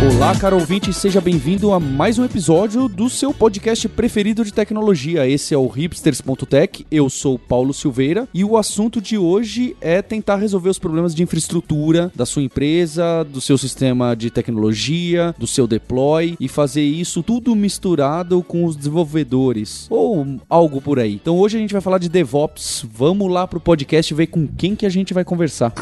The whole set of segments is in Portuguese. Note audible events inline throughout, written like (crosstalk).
Olá, caro ouvinte, seja bem-vindo a mais um episódio do seu podcast preferido de tecnologia. Esse é o hipsters.tech. Eu sou Paulo Silveira e o assunto de hoje é tentar resolver os problemas de infraestrutura da sua empresa, do seu sistema de tecnologia, do seu deploy e fazer isso tudo misturado com os desenvolvedores ou algo por aí. Então hoje a gente vai falar de DevOps. Vamos lá pro podcast ver com quem que a gente vai conversar.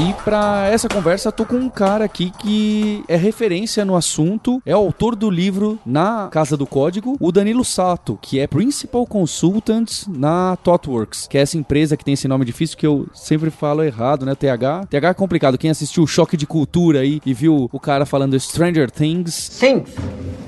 E para essa conversa, tô com um cara aqui que é referência no assunto, é autor do livro Na Casa do Código, o Danilo Sato, que é Principal Consultant na ThoughtWorks, que é essa empresa que tem esse nome difícil que eu sempre falo errado, né? TH. TH é complicado. Quem assistiu o Choque de Cultura aí e viu o cara falando Stranger Things. Things,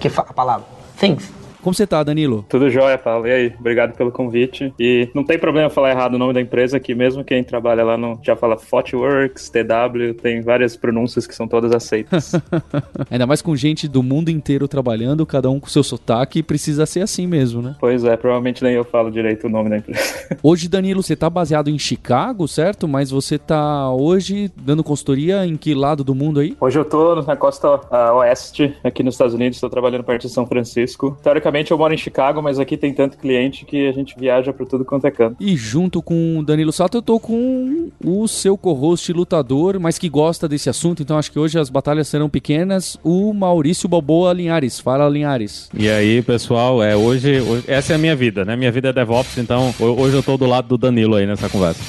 que a palavra. Things. Como você tá, Danilo? Tudo jóia, Paulo. E aí? Obrigado pelo convite. E não tem problema falar errado o nome da empresa, que mesmo quem trabalha lá no, já fala Fotworks, TW, tem várias pronúncias que são todas aceitas. (laughs) Ainda mais com gente do mundo inteiro trabalhando, cada um com seu sotaque, precisa ser assim mesmo, né? Pois é, provavelmente nem eu falo direito o nome da empresa. (laughs) Hoje, Danilo, você tá baseado em Chicago, certo? Mas você tá hoje dando consultoria em que lado do mundo aí? Hoje eu tô na costa uh, oeste, aqui nos Estados Unidos, estou trabalhando perto de São Francisco. Teoricamente, eu moro em Chicago, mas aqui tem tanto cliente que a gente viaja para tudo quanto é canto. E junto com o Danilo Sato, eu tô com o seu co-host lutador, mas que gosta desse assunto, então acho que hoje as batalhas serão pequenas, o Maurício Balboa Linhares. Fala, Linhares. E aí, pessoal, é, hoje, hoje essa é a minha vida, né? Minha vida é DevOps, então hoje eu tô do lado do Danilo aí nessa conversa.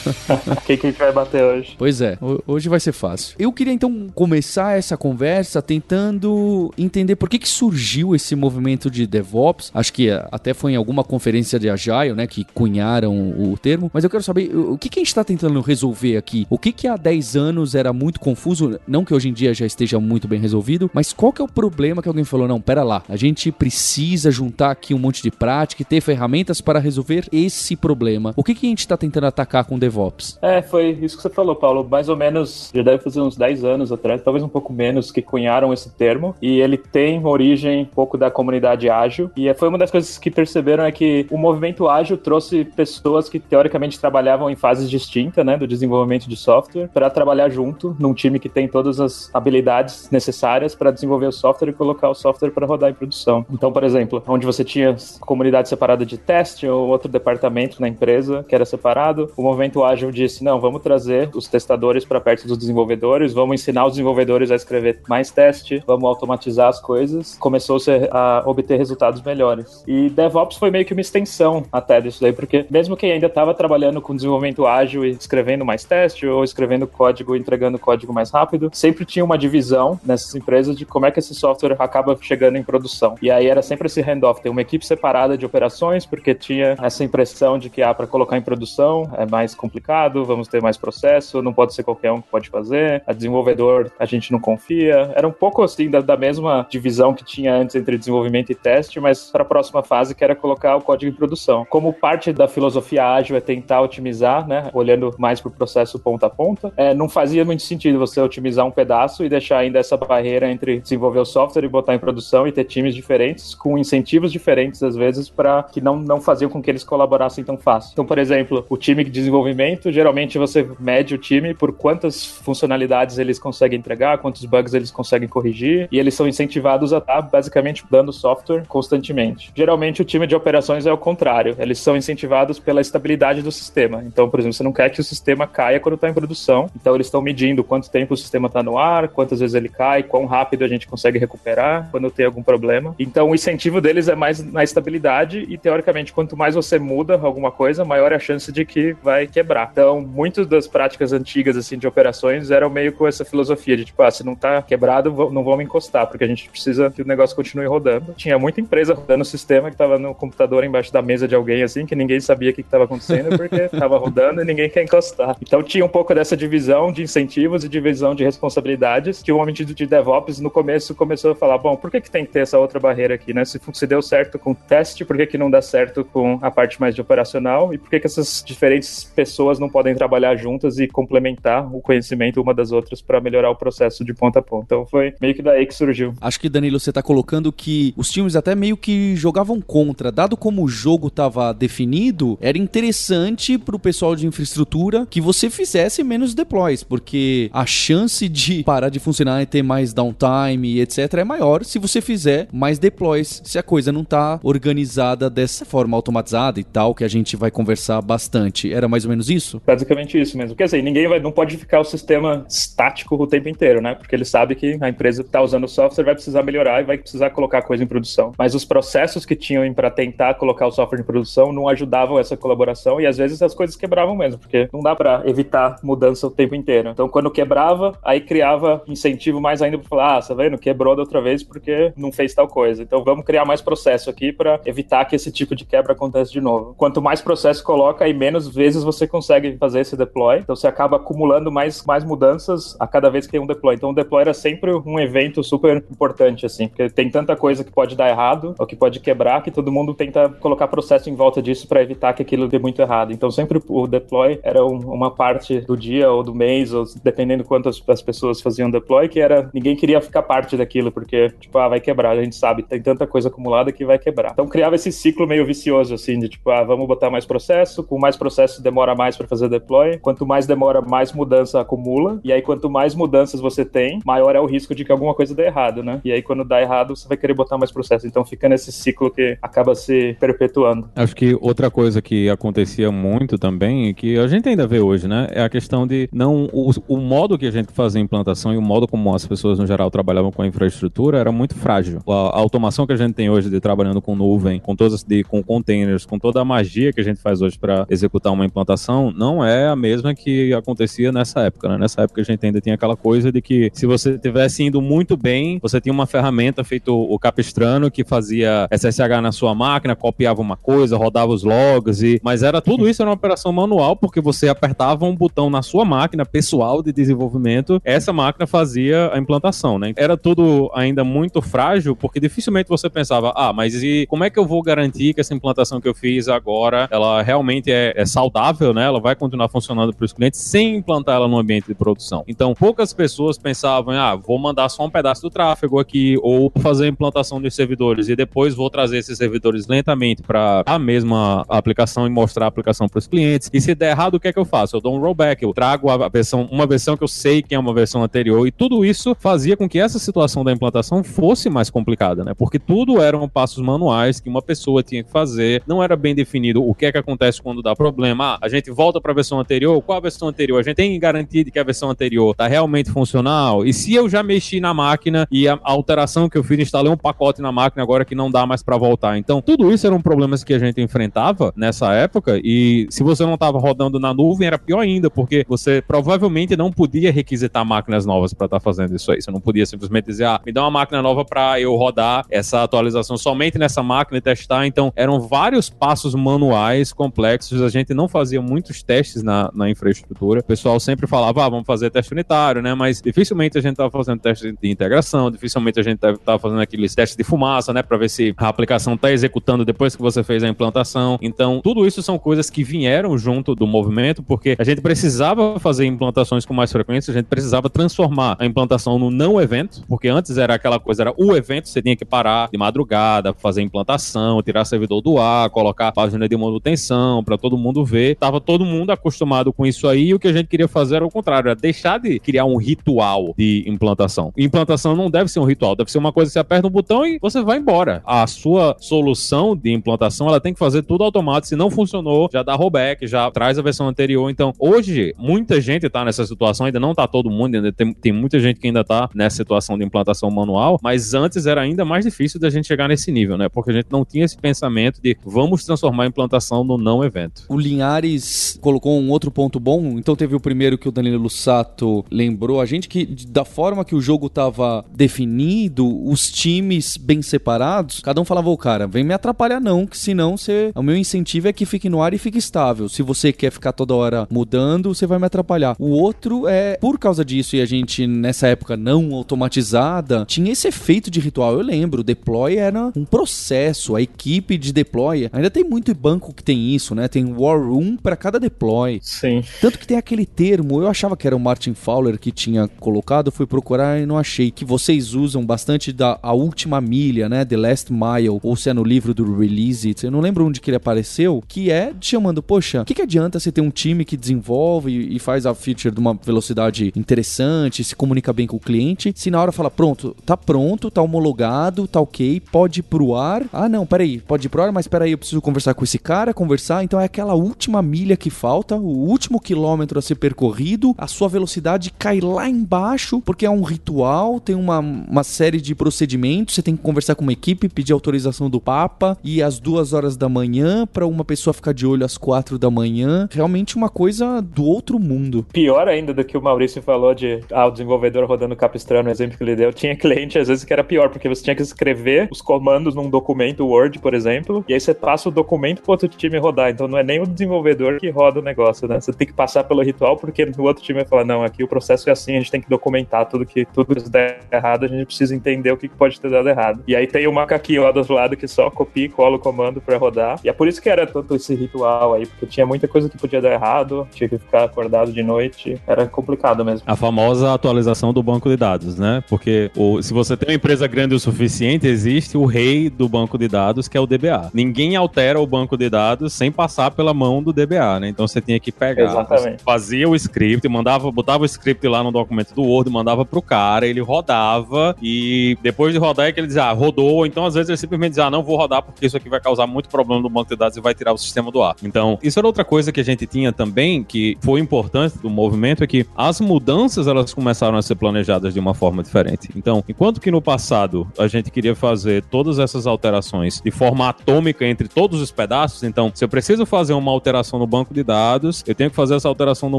(laughs) Quem que a gente vai bater hoje? Pois é, hoje vai ser fácil. Eu queria então começar essa conversa tentando entender por que que surgiu esse movimento de de DevOps. Acho que até foi em alguma conferência de Agile, né, que cunharam o termo. Mas eu quero saber o que, que a gente está tentando resolver aqui. O que que há 10 anos era muito confuso, não que hoje em dia já esteja muito bem resolvido, mas qual que é o problema que alguém falou? Não, pera lá, a gente precisa juntar aqui um monte de prática e ter ferramentas para resolver esse problema. O que que a gente está tentando atacar com DevOps? É, foi isso que você falou, Paulo. Mais ou menos, já deve fazer uns 10 anos atrás, talvez um pouco menos, que cunharam esse termo. E ele tem origem um pouco da comunidade ágil. E foi uma das coisas que perceberam é que o movimento ágil trouxe pessoas que teoricamente trabalhavam em fases distintas, né, do desenvolvimento de software, para trabalhar junto num time que tem todas as habilidades necessárias para desenvolver o software e colocar o software para rodar em produção. Então, por exemplo, onde você tinha comunidade separada de teste ou outro departamento na empresa que era separado, o movimento ágil disse: não, vamos trazer os testadores para perto dos desenvolvedores, vamos ensinar os desenvolvedores a escrever mais teste, vamos automatizar as coisas. Começou-se a obter resultados melhores. E DevOps foi meio que uma extensão até disso daí, porque mesmo quem ainda estava trabalhando com desenvolvimento ágil e escrevendo mais teste ou escrevendo código, entregando código mais rápido, sempre tinha uma divisão nessas empresas de como é que esse software acaba chegando em produção. E aí era sempre esse handoff, tem uma equipe separada de operações, porque tinha essa impressão de que ah, para colocar em produção é mais complicado, vamos ter mais processo, não pode ser qualquer um que pode fazer. A desenvolvedor a gente não confia. Era um pouco assim da, da mesma divisão que tinha antes entre desenvolvimento e teste teste, mas para a próxima fase que era colocar o código em produção. Como parte da filosofia ágil é tentar otimizar, né, olhando mais para o processo ponta a ponta, é, não fazia muito sentido você otimizar um pedaço e deixar ainda essa barreira entre desenvolver o software e botar em produção e ter times diferentes com incentivos diferentes às vezes para que não não faziam com que eles colaborassem tão fácil. Então, por exemplo, o time de desenvolvimento, geralmente você mede o time por quantas funcionalidades eles conseguem entregar, quantos bugs eles conseguem corrigir, e eles são incentivados a estar basicamente dando software constantemente. Geralmente o time de operações é o contrário, eles são incentivados pela estabilidade do sistema. Então, por exemplo, você não quer que o sistema caia quando está em produção, então eles estão medindo quanto tempo o sistema está no ar, quantas vezes ele cai, quão rápido a gente consegue recuperar quando tem algum problema. Então, o incentivo deles é mais na estabilidade e, teoricamente, quanto mais você muda alguma coisa, maior é a chance de que vai quebrar. Então, muitas das práticas antigas assim de operações eram meio com essa filosofia de tipo, ah, se não está quebrado, não vamos encostar, porque a gente precisa que o negócio continue rodando. Tinha muita empresa rodando o sistema que tava no computador embaixo da mesa de alguém, assim, que ninguém sabia o que estava acontecendo, porque (laughs) tava rodando e ninguém quer encostar. Então tinha um pouco dessa divisão de incentivos e divisão de responsabilidades, que o homem de DevOps no começo começou a falar, bom, por que, que tem que ter essa outra barreira aqui, né? Se, se deu certo com o teste, por que, que não dá certo com a parte mais de operacional? E por que, que essas diferentes pessoas não podem trabalhar juntas e complementar o conhecimento uma das outras para melhorar o processo de ponta a ponta? Então foi meio que daí que surgiu. Acho que, Danilo, você está colocando que os times até meio que jogavam contra. Dado como o jogo estava definido, era interessante para o pessoal de infraestrutura que você fizesse menos deploys, porque a chance de parar de funcionar e ter mais downtime, etc., é maior se você fizer mais deploys, se a coisa não está organizada dessa forma automatizada e tal, que a gente vai conversar bastante. Era mais ou menos isso? Basicamente isso mesmo. Quer dizer, ninguém vai, não pode ficar o sistema estático o tempo inteiro, né? Porque ele sabe que a empresa que está usando o software vai precisar melhorar e vai precisar colocar coisa em produção. Mas os processos que tinham para tentar colocar o software em produção não ajudavam essa colaboração e às vezes as coisas quebravam mesmo, porque não dá para evitar mudança o tempo inteiro. Então, quando quebrava, aí criava incentivo mais ainda para falar: ah, tá vendo? Quebrou da outra vez porque não fez tal coisa. Então, vamos criar mais processo aqui para evitar que esse tipo de quebra aconteça de novo. Quanto mais processo coloca, aí menos vezes você consegue fazer esse deploy. Então, você acaba acumulando mais, mais mudanças a cada vez que tem um deploy. Então, o deploy era sempre um evento super importante, assim, porque tem tanta coisa que pode dar errado ou que pode quebrar que todo mundo tenta colocar processo em volta disso para evitar que aquilo dê muito errado. Então, sempre o deploy era um, uma parte do dia ou do mês, ou dependendo quantas as pessoas faziam deploy, que era ninguém queria ficar parte daquilo, porque, tipo, ah, vai quebrar, a gente sabe, tem tanta coisa acumulada que vai quebrar. Então, criava esse ciclo meio vicioso, assim, de tipo, ah, vamos botar mais processo, com mais processo demora mais para fazer deploy, quanto mais demora, mais mudança acumula, e aí quanto mais mudanças você tem, maior é o risco de que alguma coisa dê errado, né? E aí quando dá errado, você vai querer botar mais processo. Então fica nesse ciclo que acaba se perpetuando. Acho que outra coisa que acontecia muito também, e que a gente ainda vê hoje, né, é a questão de não o, o modo que a gente fazia a implantação e o modo como as pessoas no geral trabalhavam com a infraestrutura era muito frágil. A, a automação que a gente tem hoje de trabalhando com nuvem, com todas de com containers, com toda a magia que a gente faz hoje para executar uma implantação, não é a mesma que acontecia nessa época, né? Nessa época a gente ainda tinha aquela coisa de que se você tivesse indo muito bem, você tinha uma ferramenta feito o Capistrano que fazia SSH na sua máquina, copiava uma coisa, rodava os logs e mas era tudo isso era uma operação manual porque você apertava um botão na sua máquina pessoal de desenvolvimento, essa máquina fazia a implantação, né? Era tudo ainda muito frágil porque dificilmente você pensava, ah, mas e como é que eu vou garantir que essa implantação que eu fiz agora, ela realmente é, é saudável, né? Ela vai continuar funcionando para os clientes sem implantar ela no ambiente de produção. Então, poucas pessoas pensavam, ah, vou mandar só um pedaço do tráfego aqui ou fazer a implantação dos servidores e depois vou trazer esses servidores lentamente para a mesma aplicação e mostrar a aplicação para os clientes. E se der errado, o que é que eu faço? Eu dou um rollback, eu trago a versão, uma versão que eu sei que é uma versão anterior e tudo isso fazia com que essa situação da implantação fosse mais complicada, né? Porque tudo eram passos manuais que uma pessoa tinha que fazer, não era bem definido o que é que acontece quando dá problema. Ah, a gente volta para a versão anterior, qual a versão anterior? A gente tem garantia de que a versão anterior está realmente funcional? E se eu já mexi na máquina e a alteração que eu fiz, instalei um pacote na máquina agora que não dá mais para voltar. Então, tudo isso eram problemas que a gente enfrentava nessa época e se você não estava rodando na nuvem, era pior ainda, porque você provavelmente não podia requisitar máquinas novas para estar tá fazendo isso aí. Você não podia simplesmente dizer, ah, me dá uma máquina nova para eu rodar essa atualização somente nessa máquina e testar. Então, eram vários passos manuais complexos. A gente não fazia muitos testes na, na infraestrutura. O pessoal sempre falava, ah, vamos fazer teste unitário, né? Mas dificilmente a gente estava fazendo teste de integração, dificilmente a gente estava fazendo aqueles testes de fumaça, né? Para ver se a aplicação está executando depois que você fez a implantação. Então, tudo isso são coisas que vieram junto do movimento, porque a gente precisava fazer implantações com mais frequência, a gente precisava transformar a implantação no não evento, porque antes era aquela coisa, era o evento, você tinha que parar de madrugada, fazer implantação, tirar servidor do ar, colocar página de manutenção para todo mundo ver. Tava todo mundo acostumado com isso aí, e o que a gente queria fazer era o contrário, era deixar de criar um ritual de implantação. Implantação não deve ser um ritual, deve ser uma coisa que você aperta um botão e você vai embora. A sua solução de implantação, ela tem que fazer tudo automático. Se não funcionou, já dá rollback, já traz a versão anterior. Então, hoje, muita gente tá nessa situação, ainda não tá todo mundo, ainda tem, tem muita gente que ainda tá nessa situação de implantação manual, mas antes era ainda mais difícil da gente chegar nesse nível, né? Porque a gente não tinha esse pensamento de vamos transformar a implantação no não evento. O Linhares colocou um outro ponto bom, então teve o primeiro que o Danilo Lussato lembrou a gente que da forma que o jogo estava definido, os times bem separados, cada um falava, ô cara, vem me atrapalhar não, que senão você, o meu incentivo é que fique no ar e fique estável. Se você quer ficar toda hora mudando, você vai me atrapalhar. O outro é, por causa disso, e a gente nessa época não automatizada, tinha esse efeito de ritual. Eu lembro, o deploy era um processo, a equipe de deploy, ainda tem muito banco que tem isso, né? Tem war room para cada deploy. Sim. Tanto que tem aquele termo, eu achava que era o Martin Fowler que tinha colocado, fui procurar e não achei, que vocês usam bastante da a última milha, né? The Last Mile, ou se é no livro do Release It, eu não lembro onde que ele apareceu, que é chamando, poxa, o que, que adianta você ter um time que desenvolve e, e faz a feature de uma velocidade interessante, se comunica bem com o cliente, se na hora fala, pronto, tá pronto, tá homologado, tá ok, pode ir pro ar. Ah, não, peraí, pode ir pro ar, mas peraí, eu preciso conversar com esse cara, conversar. Então é aquela última milha que falta, o último quilômetro a ser percorrido, a sua velocidade cai lá embaixo, porque é um ritual, tem uma, uma série de procedimentos, você tem que conversar com uma equipe, pedir autorização do Papa, e às duas horas da manhã, para uma pessoa ficar de olho às quatro da manhã. Realmente uma coisa do outro mundo. Pior ainda do que o Maurício falou de ah, o desenvolvedor rodando Capistrano, o exemplo que ele deu, tinha (laughs) cliente às vezes que era pior, porque você tinha que escrever os comandos num documento Word, por exemplo, e aí você passa o documento pro outro time rodar. Então não é nem o desenvolvedor que roda o negócio, né? Você tem que passar pelo ritual, porque o outro time vai falar, não, aqui o processo é assim, a gente tem que documentar tudo que tudo que der errado, a gente precisa entender o que pode ter dado errado. E aí tem o macaquinho lá do outro lado que só copia e cola o comando para rodar. E é por isso que era todo esse ritual aí, porque tinha muita coisa que podia dar errado, tinha que ficar acordado de noite, era complicado mesmo. A famosa atualização do banco de dados, né? Porque o, se você tem uma empresa grande o suficiente, existe o rei do banco de dados, que é o DBA. Ninguém altera o banco de dados sem passar pela mão do DBA, né? Então você tinha que pegar, Exatamente. fazia o script, mandava, botava o script lá no documento do Word, mandava pro cara, ele rodava e depois de rodar é que ele dizia, ah, rodou, então às vezes ele simplesmente dizia, ah, não vou rodar porque isso aqui vai causar muito problema no banco de dados e vai tirar o sistema do ar. Então, isso era outra coisa que a gente tinha também, que foi importante do movimento, é que as mudanças elas começaram a ser planejadas de uma forma diferente. Então, enquanto que no passado a gente queria fazer todas essas alterações de forma atômica entre todos os pedaços, então, se eu preciso fazer uma alteração no banco de dados, eu tenho que fazer essa alteração no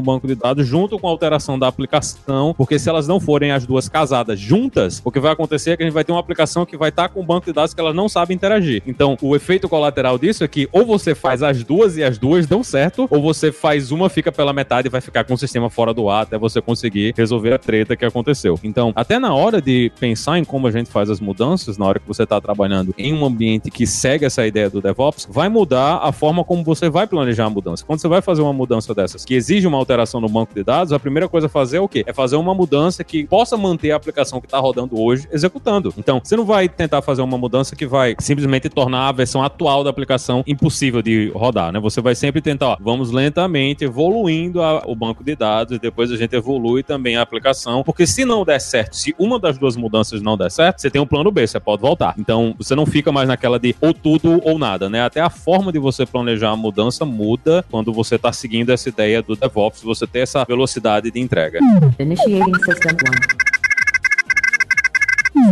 banco de dados junto com a alteração da aplicação, porque se elas não forem as duas casadas juntas, o que vai acontecer é que a gente vai ter uma aplicação que vai estar com um banco de dados que elas não sabem interagir. Então, o efeito colateral disso é que ou você faz as duas e as duas dão certo, ou você faz uma, fica pela metade e vai ficar com o sistema fora do ar até você conseguir resolver a treta que aconteceu. Então, até na hora de pensar em como a gente faz as mudanças, na hora que você está trabalhando em um ambiente que segue essa ideia do DevOps, vai mudar a forma como você vai planejar a mudança. Quando você vai fazer uma mudança dessas que exige uma alteração no banco de dados, a primeira coisa a fazer é o quê? É fazer uma mudança que possa manter a aplicação que está rodando hoje executando. Então, você não vai tentar fazer uma mudança que vai simplesmente tornar a versão atual da aplicação impossível de rodar, né? Você vai sempre tentar, ó, vamos lentamente evoluindo a, o banco de dados depois a gente evolui também a aplicação, porque se não der certo, se uma das duas mudanças não der certo, você tem um plano B, você pode voltar. Então, você não fica mais naquela de ou tudo ou nada, né? Até a forma de você planejar a mudança muda quando você está seguindo essa ideia do DevOps, você ter essa velocidade de entrega. Initiating System 1.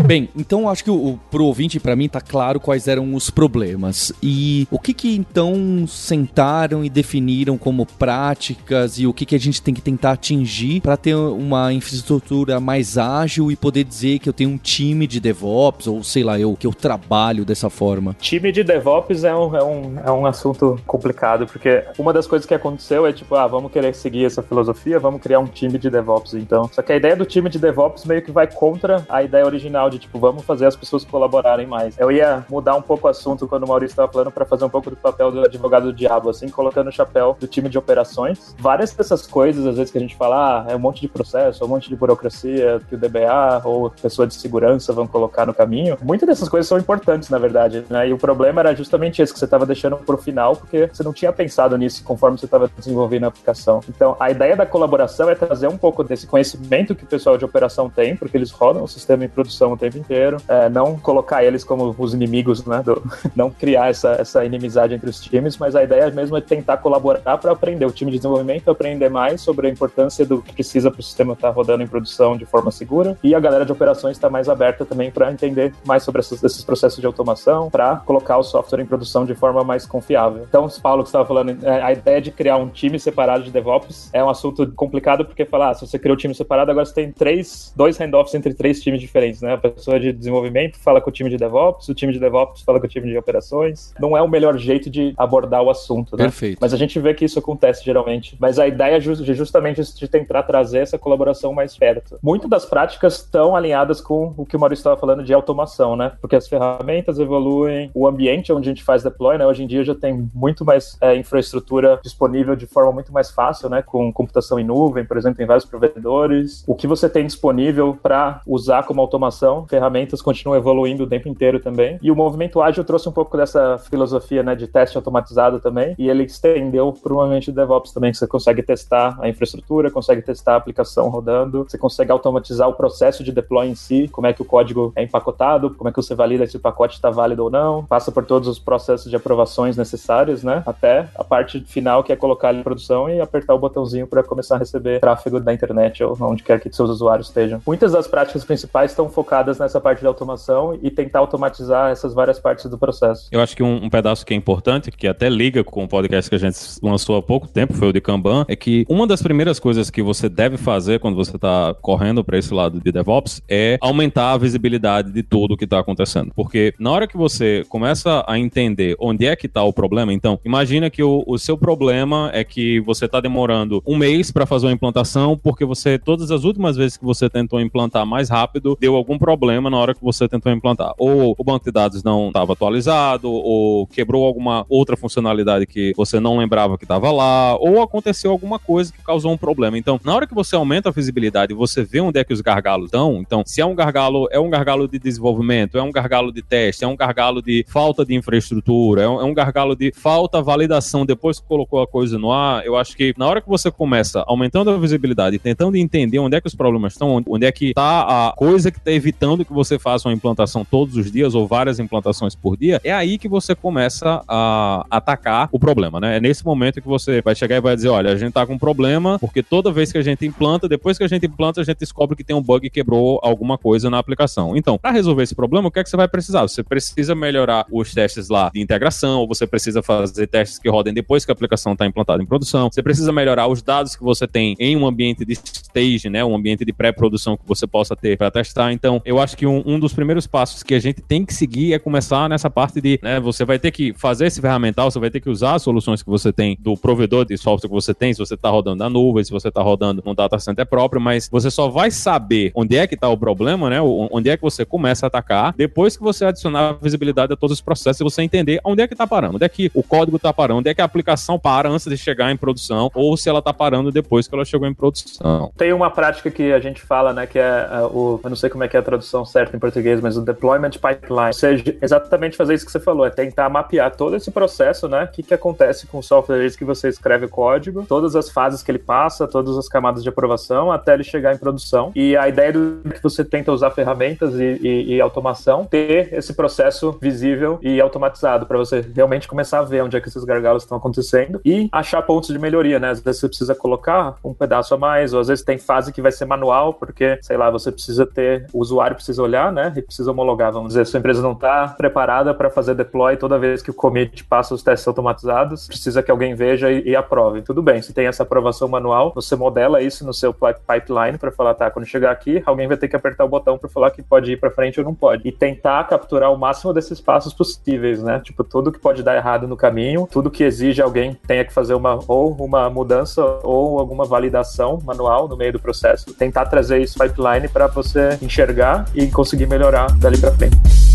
Bem, então acho que o, o, pro ouvinte para mim tá claro quais eram os problemas. E o que que então sentaram e definiram como práticas e o que que a gente tem que tentar atingir para ter uma infraestrutura mais ágil e poder dizer que eu tenho um time de DevOps ou sei lá, eu que eu trabalho dessa forma. Time de DevOps é um, é um, é um assunto complicado, porque uma das coisas que aconteceu é tipo, ah, vamos querer seguir essa filosofia, vamos criar um time de DevOps então. Só que a ideia do time de DevOps meio que vai contra a ideia original de tipo, vamos fazer as pessoas colaborarem mais. Eu ia mudar um pouco o assunto quando o Maurício estava falando para fazer um pouco do papel do advogado do diabo, assim, colocando o chapéu do time de operações. Várias dessas coisas, às vezes, que a gente fala, ah, é um monte de processo, é um monte de burocracia que o DBA ou pessoa de segurança vão colocar no caminho. Muitas dessas coisas são importantes, na verdade, né? E o problema era justamente esse que você estava deixando pro final, porque você não tinha pensado nisso conforme você estava desenvolvendo a aplicação. Então, a ideia da colaboração é trazer um pouco desse conhecimento que o pessoal de operação tem, porque eles rodam o sistema em produção o tempo inteiro, é, não colocar eles como os inimigos, né? Do, (laughs) não criar essa, essa inimizade entre os times, mas a ideia mesmo é tentar colaborar para aprender. O time de desenvolvimento aprender mais sobre a importância do que precisa para o sistema estar tá rodando em produção de forma segura e a galera de operações está mais aberta também para entender mais sobre esses, esses processos de automação, para colocar o software em produção de forma mais confiável. Então, Paulo, que estava falando, é, a ideia de criar um time separado de DevOps é um assunto complicado porque falar, ah, se você criou um time separado, agora você tem três, dois handoffs entre três times diferentes, né? Pessoa de desenvolvimento fala com o time de DevOps, o time de DevOps fala com o time de operações. Não é o melhor jeito de abordar o assunto, né? Perfeito. Mas a gente vê que isso acontece geralmente. Mas a ideia é justamente de tentar trazer essa colaboração mais perto. Muitas das práticas estão alinhadas com o que o Maurício estava falando de automação, né? Porque as ferramentas evoluem, o ambiente onde a gente faz deploy, né? Hoje em dia já tem muito mais é, infraestrutura disponível de forma muito mais fácil, né? Com computação em nuvem, por exemplo, em vários provedores. O que você tem disponível para usar como automação, ferramentas continuam evoluindo o tempo inteiro também. E o movimento ágil trouxe um pouco dessa filosofia, né? De teste automatizado também. E ele estendeu para o ambiente de DevOps também, que você consegue testar a infraestrutura, consegue testar a aplicação rodando, você consegue automatizar o processo de deploy em si, como é que o código é empacotado, como é que você valida se o pacote está válido ou não, passa por todos os processos de aprovações necessários, né? Até a parte final que é colocar ele em produção e apertar o botãozinho para começar a receber tráfego da internet ou onde quer que seus usuários estejam. Muitas das práticas principais estão focadas nessa parte de automação e tentar automatizar essas várias partes do processo. Eu acho que um, um pedaço que é importante, que até liga com o podcast que a gente lançou há pouco tempo, foi o de Kanban, é que uma das primeiras coisas que você deve fazer quando você está correndo para esse lado de DevOps é aumentar a visibilidade de tudo o que está acontecendo. Porque na hora que você começa a entender onde é que está o problema, então imagina que o, o seu problema é que você está demorando um mês para fazer uma implantação porque você, todas as últimas vezes que você tentou implantar mais rápido, deu algum problema na hora que você tentou implantar. Ou o banco de dados não estava atualizado, ou quebrou alguma outra funcionalidade que você não lembrava que estava lá, ou aconteceu alguma coisa que causou um problema. Então, na hora que você aumenta a visibilidade você vê onde é que os gargalos estão, então, se é um gargalo, é um gargalo de desenvolvimento, é um gargalo de teste, é um gargalo de falta de infraestrutura, é um, é gargalo de falta validação depois que colocou a coisa no ar, eu acho que na hora que você começa aumentando a visibilidade tentando entender onde é que os problemas estão, onde- é que está a coisa que está evitando que você faça uma implantação todos os dias ou várias implantações por dia, é aí que você começa a atacar o problema, né? É nesse momento que você vai chegar e vai dizer, olha, a gente tá com um problema, porque toda vez que a gente implanta, depois que a gente implanta, a gente descobre que tem um bug que quebrou alguma coisa na aplicação. Então, para resolver esse problema, o que é que você vai precisar? Você precisa melhorar os testes lá de integração, ou você precisa fazer testes que rodem depois que a aplicação está implantada em produção. Você precisa melhorar os dados que você tem em um ambiente de stage, né? Um ambiente de pré-produção que você possa ter para testar. Então, eu acho que um, um dos primeiros passos que a gente tem que seguir é começar nessa parte de, né? Você vai ter que fazer esse ferramental, você vai ter que usar as soluções que você tem do provedor de software que você tem, se você está rodando na nuvem, se você está rodando num data center próprio, mas você só vai saber onde é que está o problema, né? Onde é que você começa a atacar depois que você adicionar visibilidade a todos os processos e você entender onde é que está parando, onde é que o código está parando, onde é que a aplicação para antes de chegar em produção ou se ela está parando depois que ela chegou em produção. Tem uma prática que a gente fala, né, que é uh, o, eu não sei como é que é tradução certa em português, mas o deployment pipeline. Ou seja, exatamente fazer isso que você falou, é tentar mapear todo esse processo, né, o que, que acontece com o software desde que você escreve o código, todas as fases que ele passa, todas as camadas de aprovação, até ele chegar em produção. E a ideia do que você tenta usar ferramentas e, e- e automação, ter esse processo visível e automatizado, para você realmente começar a ver onde é que esses gargalos estão acontecendo e achar pontos de melhoria, né? Às vezes você precisa colocar um pedaço a mais, ou às vezes tem fase que vai ser manual, porque, sei lá, você precisa ter, o usuário precisa olhar, né? E precisa homologar, vamos dizer, sua empresa não está preparada para fazer deploy toda vez que o commit passa os testes automatizados, precisa que alguém veja e, e aprove. Tudo bem, se tem essa aprovação manual, você modela isso no seu pi- pipeline para falar, tá, quando chegar aqui, alguém vai ter que apertar o botão para falar que pode ir para frente ou não pode. E tentar capturar o máximo desses passos possíveis, né? Tipo, tudo que pode dar errado no caminho, tudo que exige alguém tenha que fazer uma ou uma mudança ou alguma validação manual no meio do processo. Tentar trazer isso pipeline para você enxergar e conseguir melhorar dali para frente.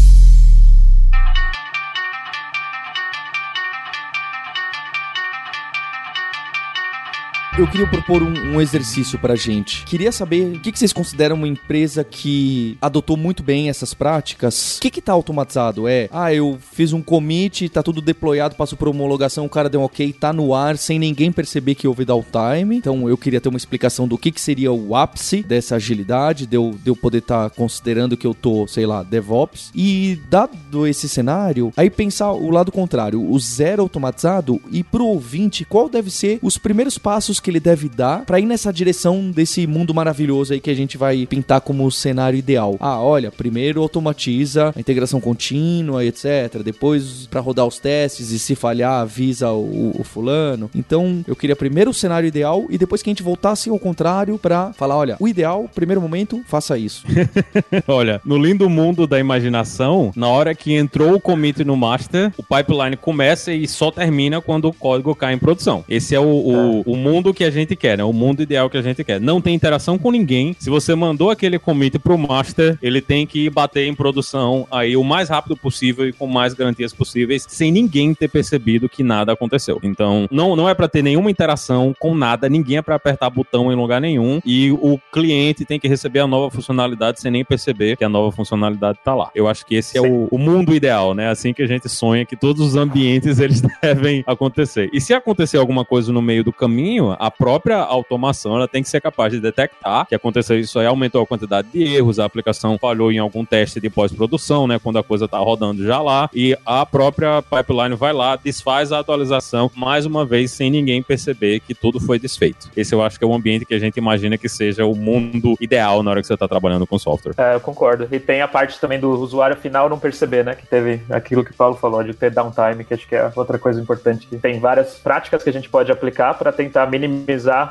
Eu queria propor um, um exercício pra gente. Queria saber o que, que vocês consideram uma empresa que adotou muito bem essas práticas. O que que tá automatizado? É, ah, eu fiz um commit, tá tudo deployado, passou por homologação, o cara deu um ok, tá no ar, sem ninguém perceber que houve downtime. Então eu queria ter uma explicação do que, que seria o ápice dessa agilidade, de eu, de eu poder estar considerando que eu tô, sei lá, DevOps. E dado esse cenário, aí pensar o lado contrário, o zero automatizado e pro ouvinte, qual deve ser os primeiros passos que ele deve dar pra ir nessa direção desse mundo maravilhoso aí que a gente vai pintar como o cenário ideal. Ah, olha, primeiro automatiza a integração contínua e etc. Depois, pra rodar os testes e se falhar, avisa o, o fulano. Então, eu queria primeiro o cenário ideal e depois que a gente voltasse ao contrário pra falar, olha, o ideal, primeiro momento, faça isso. (laughs) Olha, no lindo mundo da imaginação, na hora que entrou o commit no master, o pipeline começa e só termina quando o código cai em produção. Esse é o, o, o mundo que a gente quer, né? O mundo ideal que a gente quer. Não tem interação com ninguém. Se você mandou aquele commit pro master, ele tem que bater em produção aí o mais rápido possível e com mais garantias possíveis, sem ninguém ter percebido que nada aconteceu. Então, não, não é para ter nenhuma interação com nada, ninguém é para apertar botão em lugar nenhum e o cliente tem que receber a nova funcionalidade sem nem perceber que a nova funcionalidade tá lá. Eu acho que esse é o, o mundo ideal, né? Assim que a gente sonha que todos os ambientes (laughs) eles devem acontecer. E se acontecer alguma coisa no meio do caminho, a própria automação ela tem que ser capaz de detectar que aconteceu isso aí, aumentou a quantidade de erros, a aplicação falhou em algum teste de pós-produção, né? Quando a coisa tá rodando já lá, e a própria pipeline vai lá, desfaz a atualização, mais uma vez, sem ninguém perceber que tudo foi desfeito. Esse eu acho que é o ambiente que a gente imagina que seja o mundo ideal na hora que você tá trabalhando com software. É, eu concordo. E tem a parte também do usuário final não perceber, né? Que teve aquilo que o Paulo falou, de ter downtime, que acho que é outra coisa importante. Tem várias práticas que a gente pode aplicar para tentar minimizar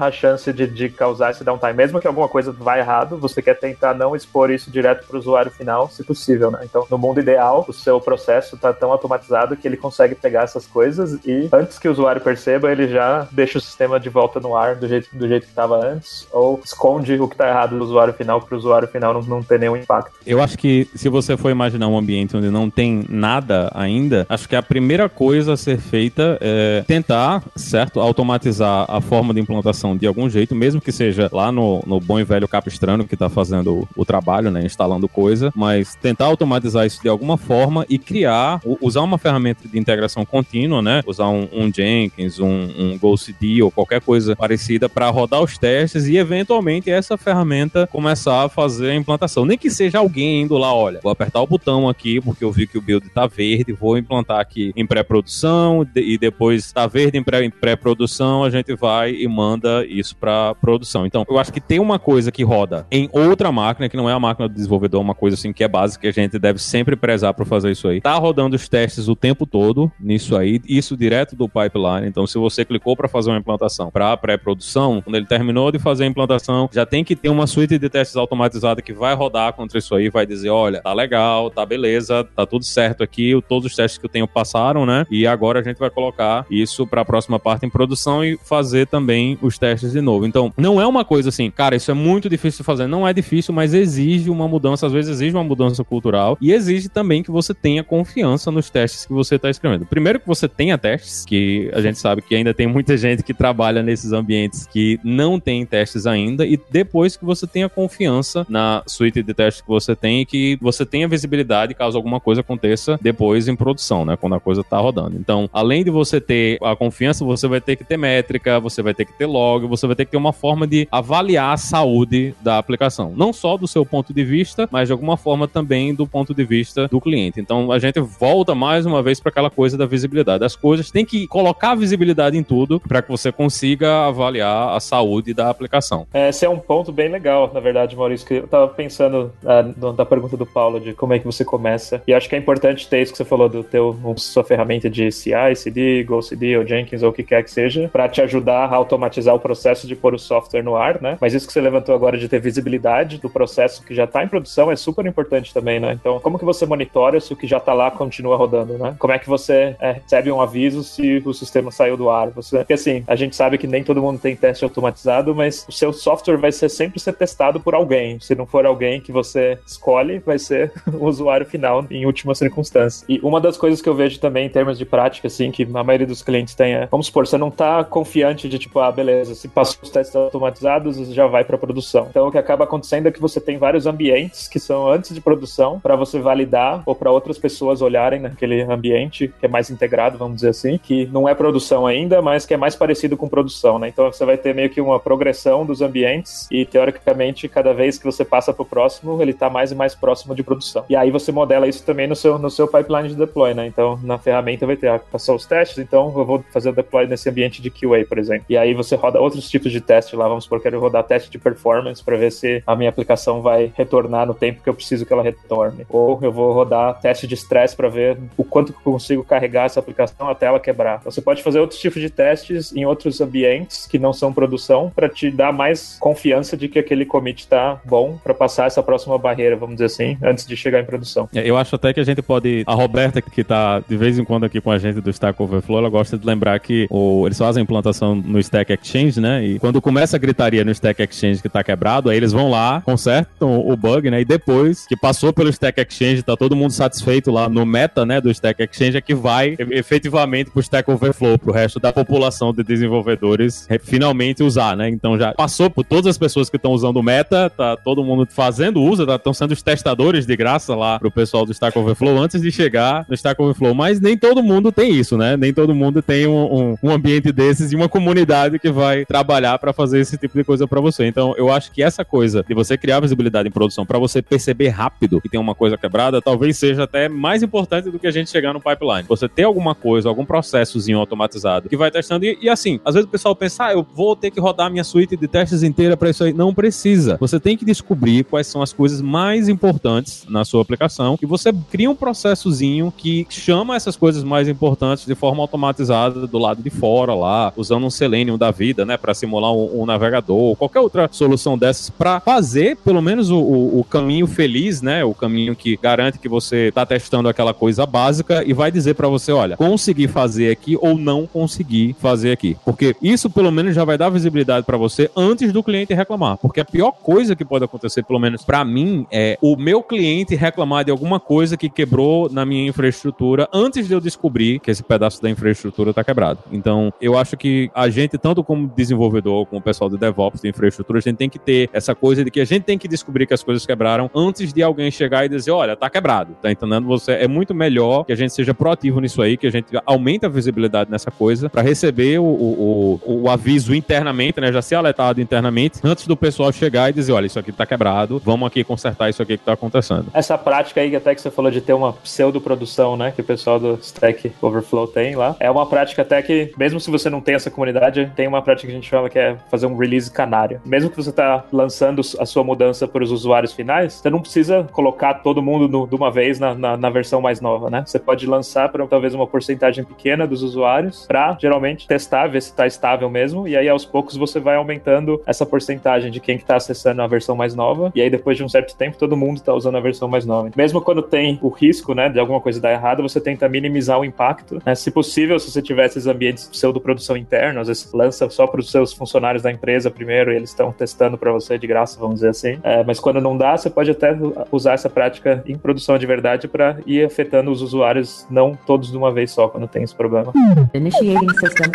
a chance de, de causar esse downtime. Mesmo que alguma coisa vá errado, você quer tentar não expor isso direto para o usuário final, se possível, né? Então, no mundo ideal, o seu processo está tão automatizado que ele consegue pegar essas coisas e, antes que o usuário perceba, ele já deixa o sistema de volta no ar do jeito, do jeito que estava antes, ou esconde o que está errado do usuário final para o usuário final não, não ter nenhum impacto. Eu acho que se você for imaginar um ambiente onde não tem nada ainda, acho que a primeira coisa a ser feita é tentar, certo, automatizar a forma de implantação de algum jeito, mesmo que seja lá no, no bom e velho capistrano que está fazendo o, trabalho, né, instalando coisa, mas tentar automatizar isso de alguma forma e criar, usar uma ferramenta de integração contínua, né, usar um, um Jenkins, um, um GoCD ou qualquer coisa parecida para rodar os testes e eventualmente essa ferramenta começar a fazer a implantação. Nem que seja alguém indo lá, olha, vou apertar o botão aqui porque eu vi que o build tá verde, vou implantar aqui em pré-produção e depois tá verde em pré-produção, a gente vai e manda isso para produção. Então, eu acho que tem uma coisa que roda em outra máquina, que não é a máquina do desenvolvedor, uma coisa assim que é básica, que a gente deve sempre prezar para fazer isso aí. Tá rodando os testes o tempo todo nisso aí, isso direto do pipeline. Então, se você clicou para fazer uma implantação para pré-produção, quando ele terminou de fazer a implantação, já tem que ter uma suíte de testes automatizada que vai rodar contra isso aí, vai dizer, olha, tá legal, tá beleza, tá tudo certo aqui, todos os testes que eu tenho passaram, né? E agora a gente vai colocar isso para a próxima parte em produção e fazer também os testes de novo. Então, não é uma coisa assim, cara, isso é muito difícil de fazer. Não é difícil, mas exige uma mudança, às vezes exige uma mudança cultural e exige também que você tenha confiança nos testes que você está escrevendo. Primeiro que você tenha testes, que a gente sabe que ainda tem muita gente que trabalha nesses ambientes que não tem testes ainda, e depois que você tenha confiança na suíte de testes que você tem e que você tenha visibilidade caso alguma coisa aconteça depois em produção, né? Quando a coisa tá rodando. Então, além de você ter a confiança, você vai ter que ter métrica, você vai ter que ter log, você vai ter que ter uma forma de avaliar a saúde da aplicação. Não só do seu ponto de vista, mas de alguma forma também do ponto de vista do cliente. Então, a gente volta mais uma vez para aquela coisa da visibilidade. As coisas tem que colocar visibilidade em tudo para que você consiga avaliar a saúde da aplicação. É, Esse é um ponto bem legal, na verdade, Maurício, que eu tava pensando ah, da pergunta do Paulo, de como é que você começa. E acho que é importante ter isso que você falou, do teu, sua ferramenta de CI, CD, GoCD ou Jenkins ou o que quer que seja, para te ajudar a automatizar o processo de pôr o software no ar, né? Mas isso que você levantou agora de ter visibilidade do processo que já tá em produção é super importante também, né? Então, como que você monitora se o que já tá lá continua rodando, né? Como é que você é, recebe um aviso se o sistema saiu do ar? Você, porque assim, a gente sabe que nem todo mundo tem teste automatizado, mas o seu software vai ser sempre ser testado por alguém. Se não for alguém que você escolhe, vai ser (laughs) o usuário final em última circunstância. E uma das coisas que eu vejo também em termos de prática, assim, que a maioria dos clientes tem é, vamos supor, você não tá confiante de tipo, ah, beleza, se passou os testes automatizados, já vai para produção. Então o que acaba acontecendo é que você tem vários ambientes que são antes de produção para você validar ou para outras pessoas olharem naquele ambiente que é mais integrado, vamos dizer assim, que não é produção ainda, mas que é mais parecido com produção, né? Então você vai ter meio que uma progressão dos ambientes e teoricamente cada vez que você passa para o próximo, ele está mais e mais próximo de produção. E aí você modela isso também no seu no seu pipeline de deploy, né? Então na ferramenta vai ter, ah, passou os testes, então eu vou fazer o deploy nesse ambiente de QA, por exemplo. E aí aí você roda outros tipos de teste lá. Vamos supor quero rodar teste de performance para ver se a minha aplicação vai retornar no tempo que eu preciso que ela retorne. Ou eu vou rodar teste de estresse para ver o quanto que eu consigo carregar essa aplicação até ela quebrar. Você pode fazer outros tipos de testes em outros ambientes que não são produção para te dar mais confiança de que aquele commit está bom para passar essa próxima barreira, vamos dizer assim, antes de chegar em produção. É, Eu acho até que a gente pode. A Roberta, que tá de vez em quando aqui com a gente do Stack Overflow, ela gosta de lembrar que o- eles fazem implantação no Stack Exchange, né? E quando começa a gritaria no Stack Exchange que tá quebrado, aí eles vão lá, consertam o bug, né? E depois que passou pelo Stack Exchange, tá todo mundo satisfeito lá no meta, né? Do Stack Exchange, é que vai efetivamente pro Stack Overflow, pro resto da população de desenvolvedores re- finalmente usar, né? Então já passou por todas as pessoas que estão usando o meta, tá todo mundo fazendo uso, estão sendo os testadores de graça lá pro pessoal do Stack Overflow antes de chegar no Stack Overflow. Mas nem todo mundo tem isso, né? Nem todo mundo tem um, um- um ambiente desses e uma comunidade que vai trabalhar para fazer esse tipo de coisa para você. Então eu acho que essa coisa de você criar visibilidade em produção para você perceber rápido que tem uma coisa quebrada, talvez seja até mais importante do que a gente chegar no pipeline. Você ter alguma coisa, algum processozinho automatizado que vai testando e, e assim, às vezes o pessoal pensa, ah, eu vou ter que rodar minha suíte de testes inteira para isso aí. Não precisa. Você tem que descobrir quais são as coisas mais importantes na sua aplicação e você cria um processozinho que chama essas coisas mais importantes de forma automatizada do lado de fora lá, usando um Selenium da vida, né, para simular um, um navegador ou qualquer outra solução dessas para fazer pelo menos o, o- o caminho feliz, né, o caminho que garante que você está testando aquela coisa básica e vai dizer para você, olha, consegui fazer aqui ou não consegui fazer aqui, porque isso pelo menos já vai dar visibilidade para você antes do cliente reclamar, porque a pior coisa que pode acontecer, pelo menos para mim, é o meu cliente reclamar de alguma coisa que quebrou na minha infraestrutura antes de eu descobrir que esse pedaço da infraestrutura está quebrado. Então, eu acho que a gente, tanto como desenvolvedor, como o pessoal do DevOps de infraestrutura, a gente tem que ter essa coisa de que a gente tem que descobrir que as coisas quebraram antes de alguém chegar e dizer, olha, tá quebrado, tá entendendo? Você é muito melhor que a gente seja proativo nisso aí, que a gente aumente a visibilidade nessa coisa para receber o, o, o, o aviso internamente, né, já ser alertado internamente, antes do pessoal chegar e dizer, olha, isso aqui tá quebrado, vamos aqui consertar isso aqui que tá acontecendo. Essa prática aí, até que você falou de ter uma pseudo-produção, né? Que o pessoal do Stack Overflow tem lá. É uma prática até que, mesmo se você não tem essa comunidade, tem uma prática que a gente fala que é fazer um release canário. Mesmo que você tá lançando a sua mudança para os usuários finais, você não precisa colocar todo mundo no- de uma vez na, na, na versão mais nova, né? Você pode lançar para talvez uma porcentagem pequena dos usuários para geralmente testar, ver se está estável mesmo. E aí aos poucos você vai aumentando essa porcentagem de quem que tá acessando a versão mais nova. E aí depois de um certo tempo todo mundo tá usando a versão mais nova. Mesmo quando tem o risco, né, de alguma coisa dar errado, você tenta minimizar o impacto. né? Se possível, se você tiver esses ambientes pseudo-produção às vezes lança só para os seus funcionários da empresa primeiro e eles estão testando para você de graça, vamos dizer assim. É, mas quando não dá, você pode até usar essa prática em produção de verdade para ir afetando os usuários, não todos de uma vez só, quando tem esse problema. Initiating System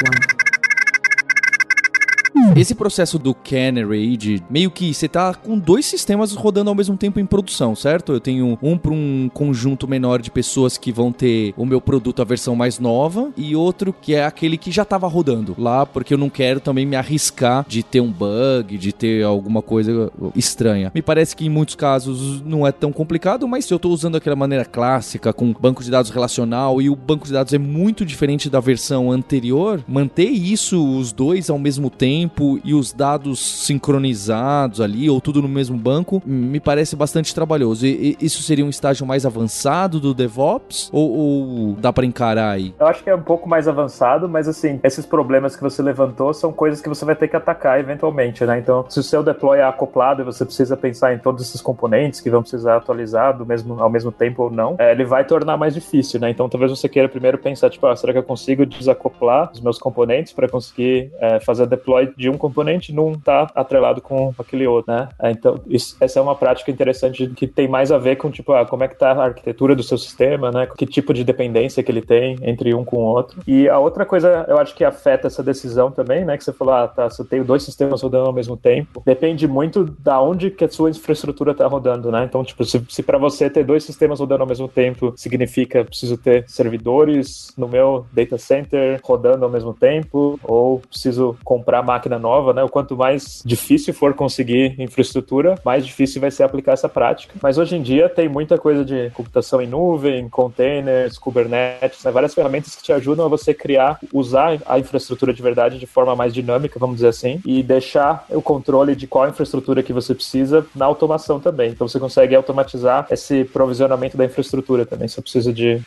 1. Esse processo do Canary de meio que você tá com dois sistemas rodando ao mesmo tempo em produção, certo? Eu tenho um para um conjunto menor de pessoas que vão ter o meu produto a versão mais nova e outro que é aquele que já tava rodando lá, porque eu não quero também me arriscar de ter um bug, de ter alguma coisa estranha. Me parece que em muitos casos não é tão complicado, mas se eu tô usando aquela maneira clássica com banco de dados relacional e o banco de dados é muito diferente da versão anterior, manter isso os dois ao mesmo tempo e os dados sincronizados ali ou tudo no mesmo banco me parece bastante trabalhoso. E, e isso seria um estágio mais avançado do DevOps ou, ou dá pra encarar aí? Eu acho que é um pouco mais avançado, mas assim, esses problemas que você levantou são coisas que você vai ter que atacar eventualmente, né? Então, se o seu deploy é acoplado e você precisa pensar em todos esses componentes que vão precisar atualizar do mesmo, ao mesmo tempo ou não, é, ele vai tornar mais difícil, né? Então, talvez você queira primeiro pensar, tipo, ah, será que eu consigo desacoplar os meus componentes para conseguir é, fazer deploy de um componente não tá atrelado com aquele outro, né? É, então, isso- essa é uma prática interessante que tem mais a ver com, tipo, ah, como é que tá a arquitetura do seu sistema, né? Que tipo de dependência que ele tem entre um com o outro. E a outra coisa, eu acho que afeta essa decisão também, né? Que você falou, ah, tá, se eu tenho dois sistemas rodando ao mesmo tempo, depende muito da onde que a sua infraestrutura tá rodando, né? Então, tipo, se, se para você ter dois sistemas rodando ao mesmo tempo significa preciso ter servidores no meu data center rodando ao mesmo tempo, ou preciso comprar máquina nova, né? O quanto mais difícil for conseguir infraestrutura, mais difícil vai ser aplicar essa prática. Mas hoje em dia tem muita coisa de computação em nuvem, containers, Kubernetes, né? várias ferramentas que te ajudam a você criar, usar a infraestrutura de verdade de forma mais dinâmica, vamos dizer assim, e deixar o controle de qual infraestrutura que você precisa na automação também. Então você consegue automatizar esse provisionamento da infraestrutura também. Você precisa de,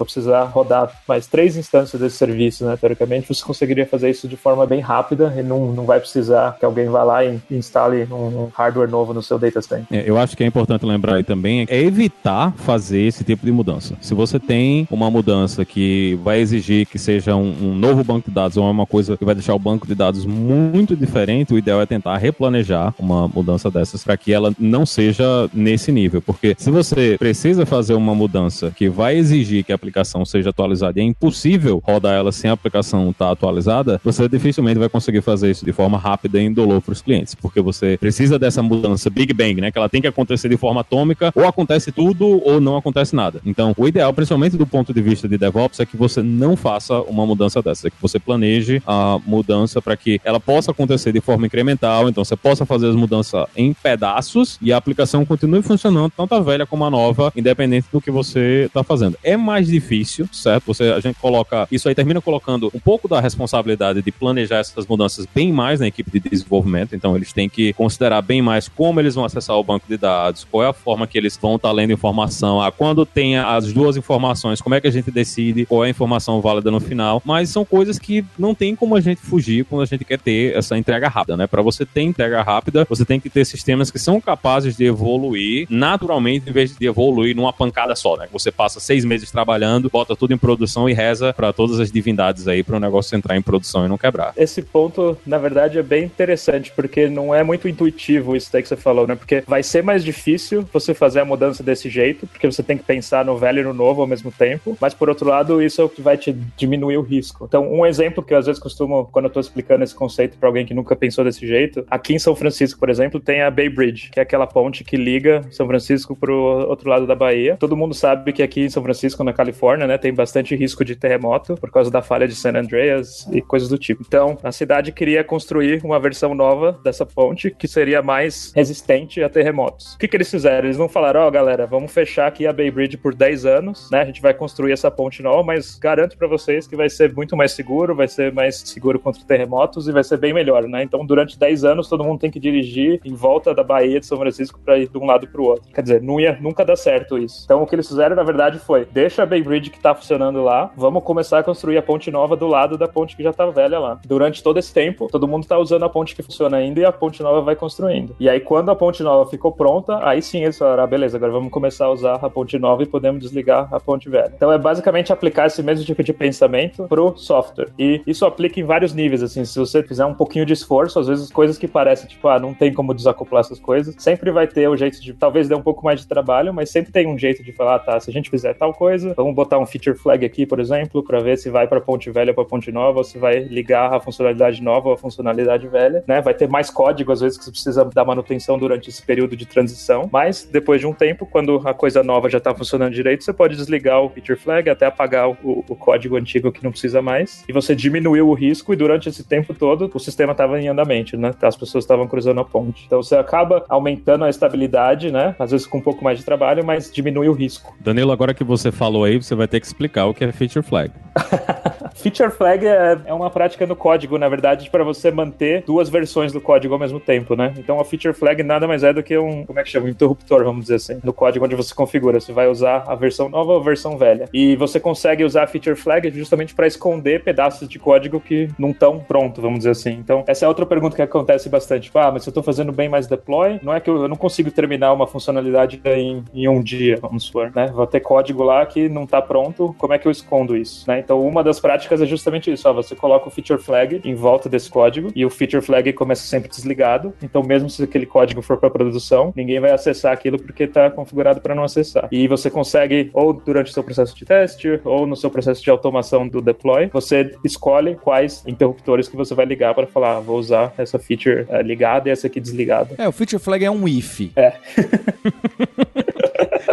rodar mais três instâncias desse serviço, né? Teoricamente, você conseguiria fazer isso de forma bem rápida e não, não vai precisar que alguém vá lá e instale um hardware novo no seu data center. É, eu acho que é importante lembrar aí também é evitar fazer esse tipo de mudança. Se você tem uma mudança que vai exigir que seja um, um novo banco de dados ou uma coisa que vai deixar o banco de dados muito diferente, o ideal é tentar replanejar uma mudança dessas para que ela não seja nesse nível. Porque se você precisa fazer uma mudança que vai exigir que a aplicação seja atualizada e é impossível rodar ela sem a aplicação estar tá atualizada, você dificilmente vai conseguir fazer isso de forma rápida e indolor para os clientes, porque você precisa dessa mudança Big Bang, né? Que ela tem que acontecer de forma atômica, ou acontece tudo ou não acontece nada. Então, o ideal, principalmente do ponto de vista de DevOps, é que você não faça uma mudança dessa, é que você planeje a mudança para que ela possa acontecer de forma incremental, então você possa fazer as mudanças em pedaços e a aplicação continue funcionando tanto a velha como a nova, independente do que você está fazendo. É mais difícil, certo? Você, a gente coloca, isso aí termina colocando um pouco da responsabilidade de planejar essas mudanças bem mais na equipe de desenvolvimento, então eles têm que considerar bem mais como eles vão acessar o banco de dados, qual é a forma que eles vão estar tá lendo informação, ah, quando tem as duas informações, como é que a gente decide qual é a informação válida no final, mas são coisas que não tem como a gente fugir quando a gente quer ter essa entrega rápida, né? Para você ter entrega rápida, você tem que ter sistemas que são capazes de evoluir naturalmente em vez de evoluir numa pancada só, né? Você passa seis meses trabalhando, bota tudo em produção e reza para todas as divindades aí para o negócio entrar em produção e não quebrar. Esse ponto, na verdade, é bem interessante, porque não é muito intuitivo isso daí que você falou, né? Porque vai ser mais difícil você fazer a mudança desse jeito, porque você tem que pensar no velho e no novo ao mesmo tempo, mas por outro lado, isso é o que vai te diminuir o risco. Então, um exemplo que eu às vezes costumo, quando eu tô explicando esse conceito para alguém que nunca pensou desse jeito, aqui em São Francisco, por exemplo, tem a Bay Bridge, que é aquela ponte que liga São Francisco pro outro lado da Bahia. Todo mundo sabe que aqui em São Francisco, na Califórnia, né, tem bastante risco de terremoto por causa da falha de San Andreas e coisas do tipo. Então, a cidade queria construir uma versão nova dessa ponte que seria mais resistente a terremotos. O que, que eles fizeram? Eles não falaram, ó, oh, galera, vamos fechar aqui a Bay Bridge por 10 anos, né? A gente vai construir essa ponte nova, mas garanto para vocês que vai ser muito mais seguro, vai ser mais seguro contra terremotos e vai ser bem melhor, né? Então, durante 10 anos, todo mundo tem que dirigir em volta da Baía de São Francisco para ir de um lado para o outro. Quer dizer, não ia nunca dar certo isso. Então, o que eles fizeram, na verdade, foi: deixa a Bay Bridge que tá funcionando lá, vamos começar a construir a ponte nova do lado da ponte que já tá velha lá. Durante todo esse tempo, todo mundo tá usando a ponte que funciona ainda e a ponte nova vai construindo. E aí, quando a ponte nova ficou pronta, aí sim eles falaram: ah, beleza, agora vamos começar a usar a ponte nova e podemos desligar a ponte velha. Então, é basicamente aplicar esse mesmo tipo de pensamento pro software. E isso aplica em vários níveis, assim, se você fizer um pouquinho de esforço, às vezes coisas que parecem, tipo, ah, não tem como desacoplar essas coisas, sempre vai ter o jeito de, talvez dê um pouco mais de trabalho, mas sempre tem um jeito de falar, ah, tá, se a gente fizer tal coisa, vamos botar um feature flag aqui, por exemplo, para ver se vai para ponte velha ou para ponte nova, ou se vai ligar a funcionalidade nova ou a funcionalidade velha, né? Vai ter mais código, às vezes, que você precisa dar manutenção durante esse período de transição, mas depois de um tempo, quando a coisa nova já tá funcionando direito, você pode desligar o feature flag, até apagar o, o código antigo que não precisa mais, e você diminuiu o risco, e durante esse tempo todo, o sistema estava em andamento, né? As pessoas estavam cruzando a ponte. Então você acaba aumentando a estabilidade, né? Às vezes com um pouco mais de trabalho, mas diminui o risco. Danilo, agora que você falou aí, você vai ter que explicar o que é feature flag. (laughs) feature flag é, é, uma prática no código, na verdade, para você manter duas versões do código ao mesmo tempo, né? Então a feature flag nada mais é do que um, como é que chama? Um interruptor, vamos dizer assim, no código onde você configura. Você vai usar a versão nova ou a versão velha. E você consegue usar a feature flag justamente para esconder pedaços de código que não estão prontos, vamos dizer assim. Então, essa é outra pergunta que acontece bastante. Tipo, ah, mas eu estou fazendo bem mais deploy, não é que eu, eu não consigo terminar uma funcionalidade em, em, um dia, vamos supor, né? Vou ter código lá que não está pronto, como é que eu escondo isso? Né? Então, uma das práticas é justamente isso, ó, você coloca o feature flag em volta desse código e o feature flag começa sempre desligado, então mesmo se aquele código for para produção, ninguém vai acessar aquilo porque está configurado para não acessar. E você consegue, ou durante o seu processo de teste, ou no seu processo de automação do deploy, você escolhe quais interruptores que você vai ligar para falar, ah, vou usar essa feature uh, ligada e essa aqui desligada. É, o feature flag é um if. É. (laughs)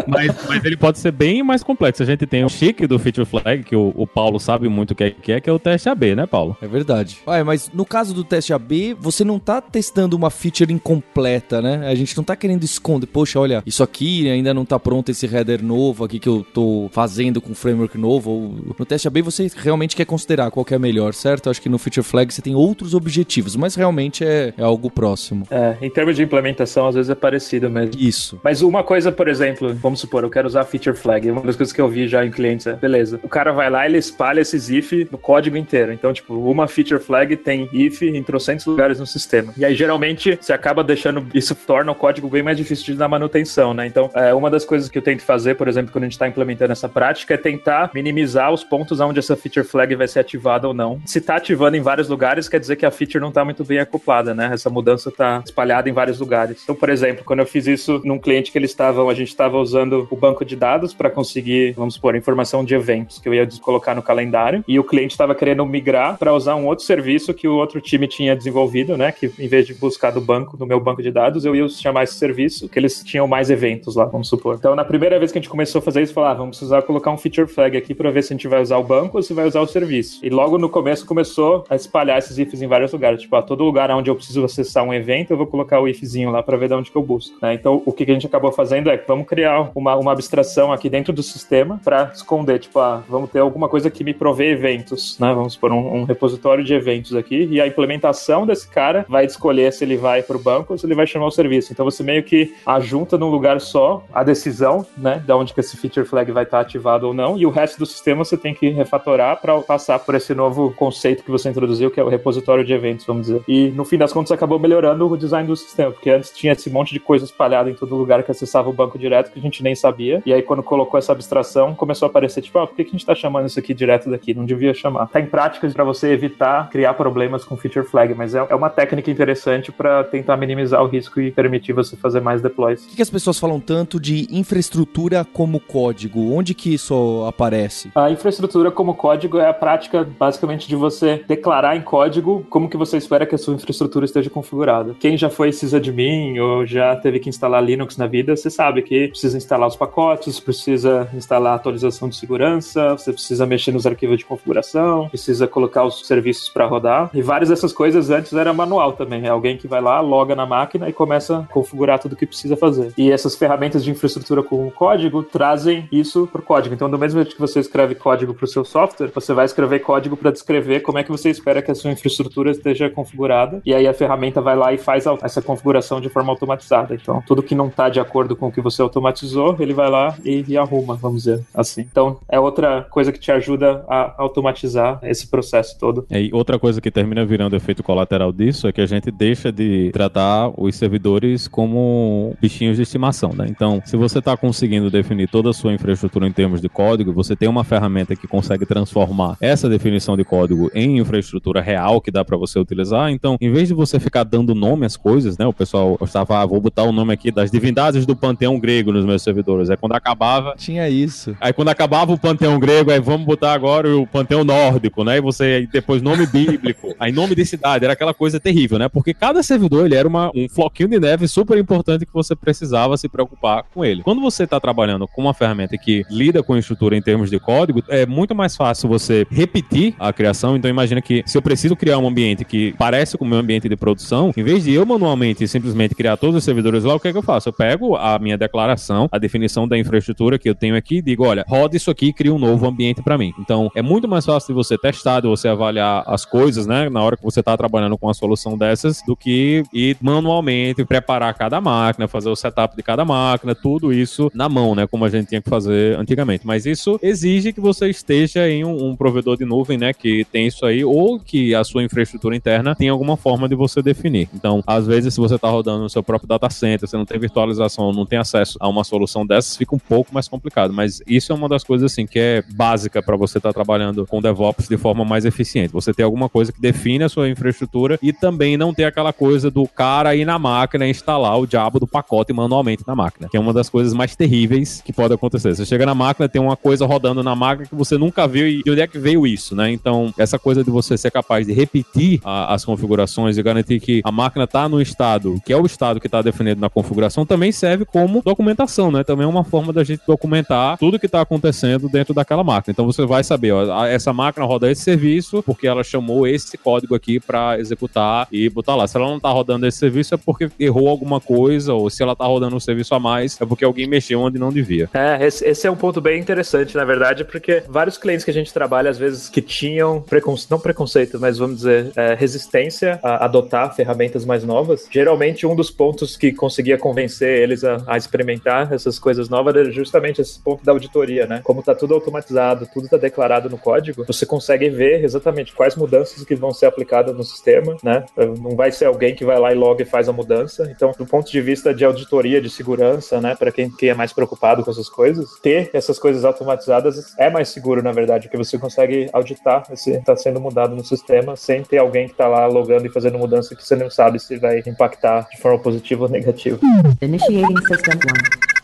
Mas, mas ele pode ser bem mais complexo. A gente tem o chique do feature flag, que o, o Paulo sabe muito o que é, que é, que é o teste AB, né, Paulo? É verdade. Ué, mas no caso do teste AB, você não tá testando uma feature incompleta, né? A gente não tá querendo esconder, poxa, olha, isso aqui ainda não tá pronto, esse header novo aqui que eu tô fazendo com framework novo. No teste AB você realmente quer considerar qual que é melhor, certo? Eu acho que no feature flag você tem outros objetivos, mas realmente é, é algo próximo. É, em termos de implementação, às vezes é parecido mesmo. Isso. Mas uma coisa, por exemplo, vamos supor, eu quero usar feature flag. Uma das coisas que eu vi já em clientes é, beleza, o cara vai lá e ele espalha esses if no código inteiro. Então, tipo, uma feature flag tem if em trocentos lugares no sistema. E aí, geralmente, você acaba deixando, isso torna o código bem mais difícil de dar manutenção, né? Então, é, uma das coisas que eu tento fazer, por exemplo, quando a gente está implementando essa prática, é tentar minimizar os pontos onde essa feature flag vai ser ativada ou não. Se está ativando em vários lugares, quer dizer que a feature não está muito bem acoplada, né? Essa mudança está espalhada em vários lugares. Então, por exemplo, quando eu fiz isso num cliente que eles estavam, a gente estava usando o banco de dados para conseguir, vamos supor, informação de eventos que eu ia colocar no calendário, e o cliente estava querendo migrar para usar um outro serviço que o outro time tinha desenvolvido, né? Que em vez de buscar do banco, do meu banco de dados, eu ia chamar esse serviço, que eles tinham mais eventos lá, vamos supor. Então, na primeira vez que a gente começou a fazer isso, falar, ah, vamos precisar colocar um feature flag aqui para ver se a gente vai usar o banco ou se vai usar o serviço. E logo no começo começou a espalhar esses ifs em vários lugares. Tipo, a todo lugar onde eu preciso acessar um evento, eu vou colocar o ifzinho lá para ver de onde que eu busco. Né? Então, o que a gente acabou fazendo é vamos criar uma, uma abstração aqui dentro do sistema para esconder, tipo, ah, vamos ter alguma coisa que me provê eventos, né? Vamos por um, um repositório de eventos aqui e a implementação desse cara vai escolher se ele vai para o banco ou se ele vai chamar o serviço. Então você meio que ajunta num lugar só a decisão, né, da onde que esse feature flag vai estar ativado ou não, e o resto do sistema você tem que refatorar para passar por esse novo conceito que você introduziu, que é o repositório de eventos, vamos dizer. E no fim das contas acabou melhorando o design do sistema, porque antes tinha esse monte de coisa espalhada em todo lugar que acessava o banco direto que a gente nem sabia. E aí quando colocou essa abstração, começou a aparecer tipo, ah, por que a gente está chamando isso aqui direto daqui? Não devia chamar. Tá em práticas para você evitar criar problemas com feature flag, mas é, é uma técnica interessante para tentar minimizar o risco e permitir você fazer mais deploys. Que, que as pessoas falam tanto de infraestrutura como código? Onde que isso aparece? A infraestrutura como código é a prática basicamente de você declarar em código como que você espera que a sua infraestrutura esteja configurada. Quem já foi sysadmin ou já teve que instalar Linux na vida, você sabe que precisa instalar os pacotes, precisa instalar a atualização de segurança, você precisa mexer nos arquivos de configuração, precisa colocar os serviços para rodar. E várias dessas coisas antes era manual também. É alguém que vai lá, loga na máquina e começa a configurar tudo o que precisa fazer. E essas ferramentas de infraestrutura com código trazem isso para o código. Então, do mesmo jeito que você escreve código para o seu software, você vai escrever código para descrever como é que você espera que a sua infraestrutura esteja configurada. E aí a ferramenta vai lá e faz essa configuração de forma automatizada. Então, tudo que não está de acordo com o que você automatizou, ele vai lá e, e arruma, vamos dizer assim. Então, é outra coisa que te ajuda a automatizar esse processo todo. E outra coisa que termina virando efeito colateral disso é que a gente deixa de tratar os servidores como bichinhos de estimação, né? Então, se você está conseguindo definir toda a sua infraestrutura em termos de código, você tem uma ferramenta que consegue transformar essa definição de código em infraestrutura real que dá para você utilizar. Então, em vez de você ficar dando nome às coisas, né? O pessoal estava, ah, vou botar o nome aqui das divindades do panteão grego nos meus servidores. Aí quando acabava, Tinha isso. Aí quando acabava o panteão grego, aí vamos botar agora o panteão nórdico, né? E você aí depois nome bíblico, (laughs) aí nome de cidade, era aquela coisa terrível, né? Porque cada servidor ele era uma, um floquinho de neve super importante que você precisava se preocupar com ele. Quando você está trabalhando com uma ferramenta que lida com estrutura em termos de código, é muito mais fácil você repetir a criação. Então imagina que se eu preciso criar um ambiente que parece com o meu ambiente de produção, em vez de eu manualmente simplesmente criar todos os servidores lá, o que é que eu faço? Eu pego a minha declaração, a definição da infraestrutura que eu tenho aqui digo, olha, roda isso aqui e cria um novo ambiente para mim. Então, é muito mais fácil de você testar, de você avaliar as coisas, né, na hora que você está trabalhando com uma solução dessas, do que ir manualmente preparar cada máquina, fazer o setup de cada máquina, tudo isso na mão, né, como a gente tinha que fazer antigamente. Mas isso exige que você esteja em um, um provedor de nuvem, né, que tem isso aí, ou que a sua infraestrutura interna tem alguma forma de você definir. Então, às vezes, se você está rodando no seu próprio data center, você não tem virtualização, não tem acesso a uma solução dessas, fica um pouco mais complicado. Mas isso é uma das coisas assim que é básica para você estar tá trabalhando com DevOps de forma mais eficiente. Você ter alguma coisa que define a sua infraestrutura e também não ter aquela coisa do cara ir na máquina instalar o diabo do pacote manualmente na máquina, que é uma das coisas mais terríveis que pode acontecer. Você chega na máquina, tem uma coisa rodando na máquina que você nunca viu e de onde é que veio isso, né? Então, essa coisa de você ser capaz de repetir a, as configurações e garantir que a máquina está no estado, que é o estado que está definido na configuração, também serve como documentação, né? né, também é uma forma da gente documentar tudo que está acontecendo dentro daquela máquina. Então você vai saber, ó, essa máquina roda esse serviço porque ela chamou esse código aqui para executar e botar lá. Se ela não está rodando esse serviço é porque errou alguma coisa, ou se ela está rodando um serviço a mais é porque alguém mexeu onde não devia. É, esse, esse é um ponto bem interessante, na verdade, porque vários clientes que a gente trabalha, às vezes, que tinham preconceito, não preconceito, mas vamos dizer, é, resistência a adotar ferramentas mais novas, geralmente um dos pontos que conseguia convencer eles a, a experimentar essas coisas novas era justamente esse ponto da auditoria, né? Como tá tudo automatizado, tudo tá declarado no código, você consegue ver exatamente quais mudanças que vão ser aplicadas no sistema, né? Não vai ser alguém que vai lá e logo e faz a mudança. Então, do ponto de vista de auditoria, de segurança, né, para quem, quem é mais preocupado com essas coisas, ter essas coisas automatizadas é mais seguro, na verdade, porque você consegue auditar se está sendo mudado no sistema sem ter alguém que está lá logando e fazendo mudança que você não sabe se vai impactar de forma positiva ou negativa. Initiating System 1.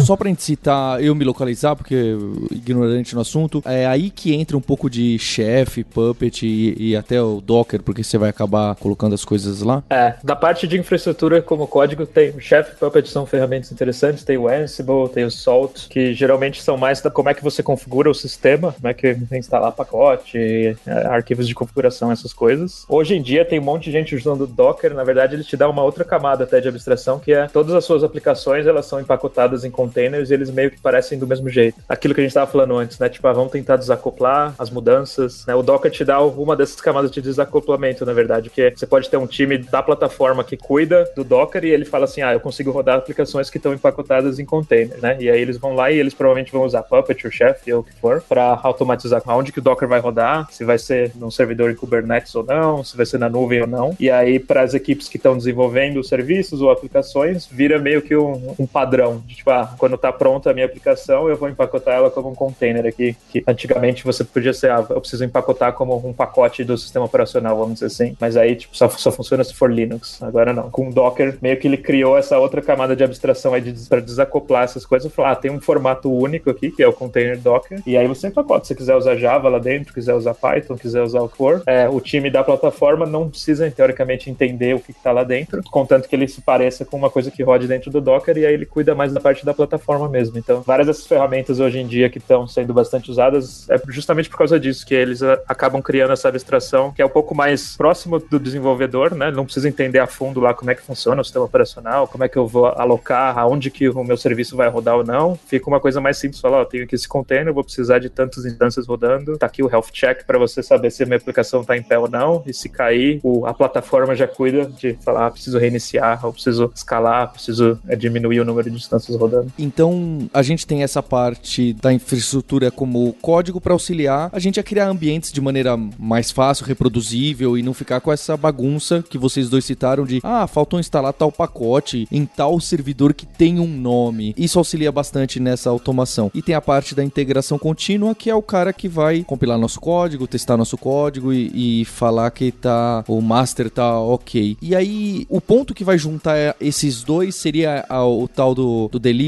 Só pra gente citar, eu me localizar, porque ignorante no assunto, é aí que entra um pouco de chef, puppet e, e até o Docker, porque você vai acabar colocando as coisas lá. É, da parte de infraestrutura como código, tem o Chef Puppet são ferramentas interessantes, tem o Ansible, tem o Salt, que geralmente são mais da como é que você configura o sistema, como é que instalar pacote, é, arquivos de configuração, essas coisas. Hoje em dia tem um monte de gente usando Docker, na verdade ele te dá uma outra camada até de abstração, que é todas as suas aplicações, elas são empacotadas em containers e eles meio que parecem do mesmo jeito. Aquilo que a gente estava falando antes, né? Tipo, ah, vamos tentar desacoplar as mudanças, né? O Docker te dá uma dessas camadas de desacoplamento, na verdade, que você pode ter um time da plataforma que cuida do Docker e ele fala assim, ah, eu consigo rodar aplicações que estão empacotadas em container, né? E aí eles vão lá e eles provavelmente vão usar Puppet ou Chef ou o que for para automatizar aonde que o Docker vai rodar, se vai ser num servidor em Kubernetes ou não, se vai ser na nuvem ou não. E aí para as equipes que estão desenvolvendo serviços ou aplicações, vira meio que um, um padrão de tipo, ah, quando tá pronta a minha aplicação, eu vou empacotar ela como um container aqui, que antigamente você podia ser, ah, eu preciso empacotar como um pacote do sistema operacional, vamos dizer assim. Mas aí, tipo, só, só funciona se for Linux. Agora não. Com o Docker, meio que ele criou essa outra camada de abstração aí de, para desacoplar essas coisas. Falar, ah, tem um formato único aqui, que é o container Docker, e aí você empacota. Se quiser usar Java lá dentro, quiser usar Python, quiser usar o que for, é, o time da plataforma não precisa, teoricamente, entender o que está lá dentro, contanto que ele se pareça com uma coisa que rode dentro do Docker, e aí ele cuida mais da parte da plataforma mesmo. Então, várias dessas ferramentas hoje em dia que estão sendo bastante usadas é justamente por causa disso, que eles a, acabam criando essa abstração que é um pouco mais próximo do desenvolvedor, né? Não precisa entender a fundo lá como é que funciona o sistema operacional, como é que eu vou alocar, aonde que o meu serviço vai rodar ou não. Fica uma coisa mais simples, falar, ó, tenho aqui esse container, vou precisar de tantas instâncias rodando, tá aqui o health check para você saber se a minha aplicação tá em pé ou não, e se cair, o, a plataforma já cuida de falar, ah, preciso reiniciar, ou preciso escalar, preciso é, diminuir o número de instâncias rodando. Então, a gente tem essa parte da infraestrutura como código para auxiliar a gente a criar ambientes de maneira mais fácil, reproduzível e não ficar com essa bagunça que vocês dois citaram de ah, faltou instalar tal pacote em tal servidor que tem um nome. Isso auxilia bastante nessa automação. E tem a parte da integração contínua, que é o cara que vai compilar nosso código, testar nosso código e, e falar que tá o master tá ok. E aí, o ponto que vai juntar esses dois seria o tal do, do delivery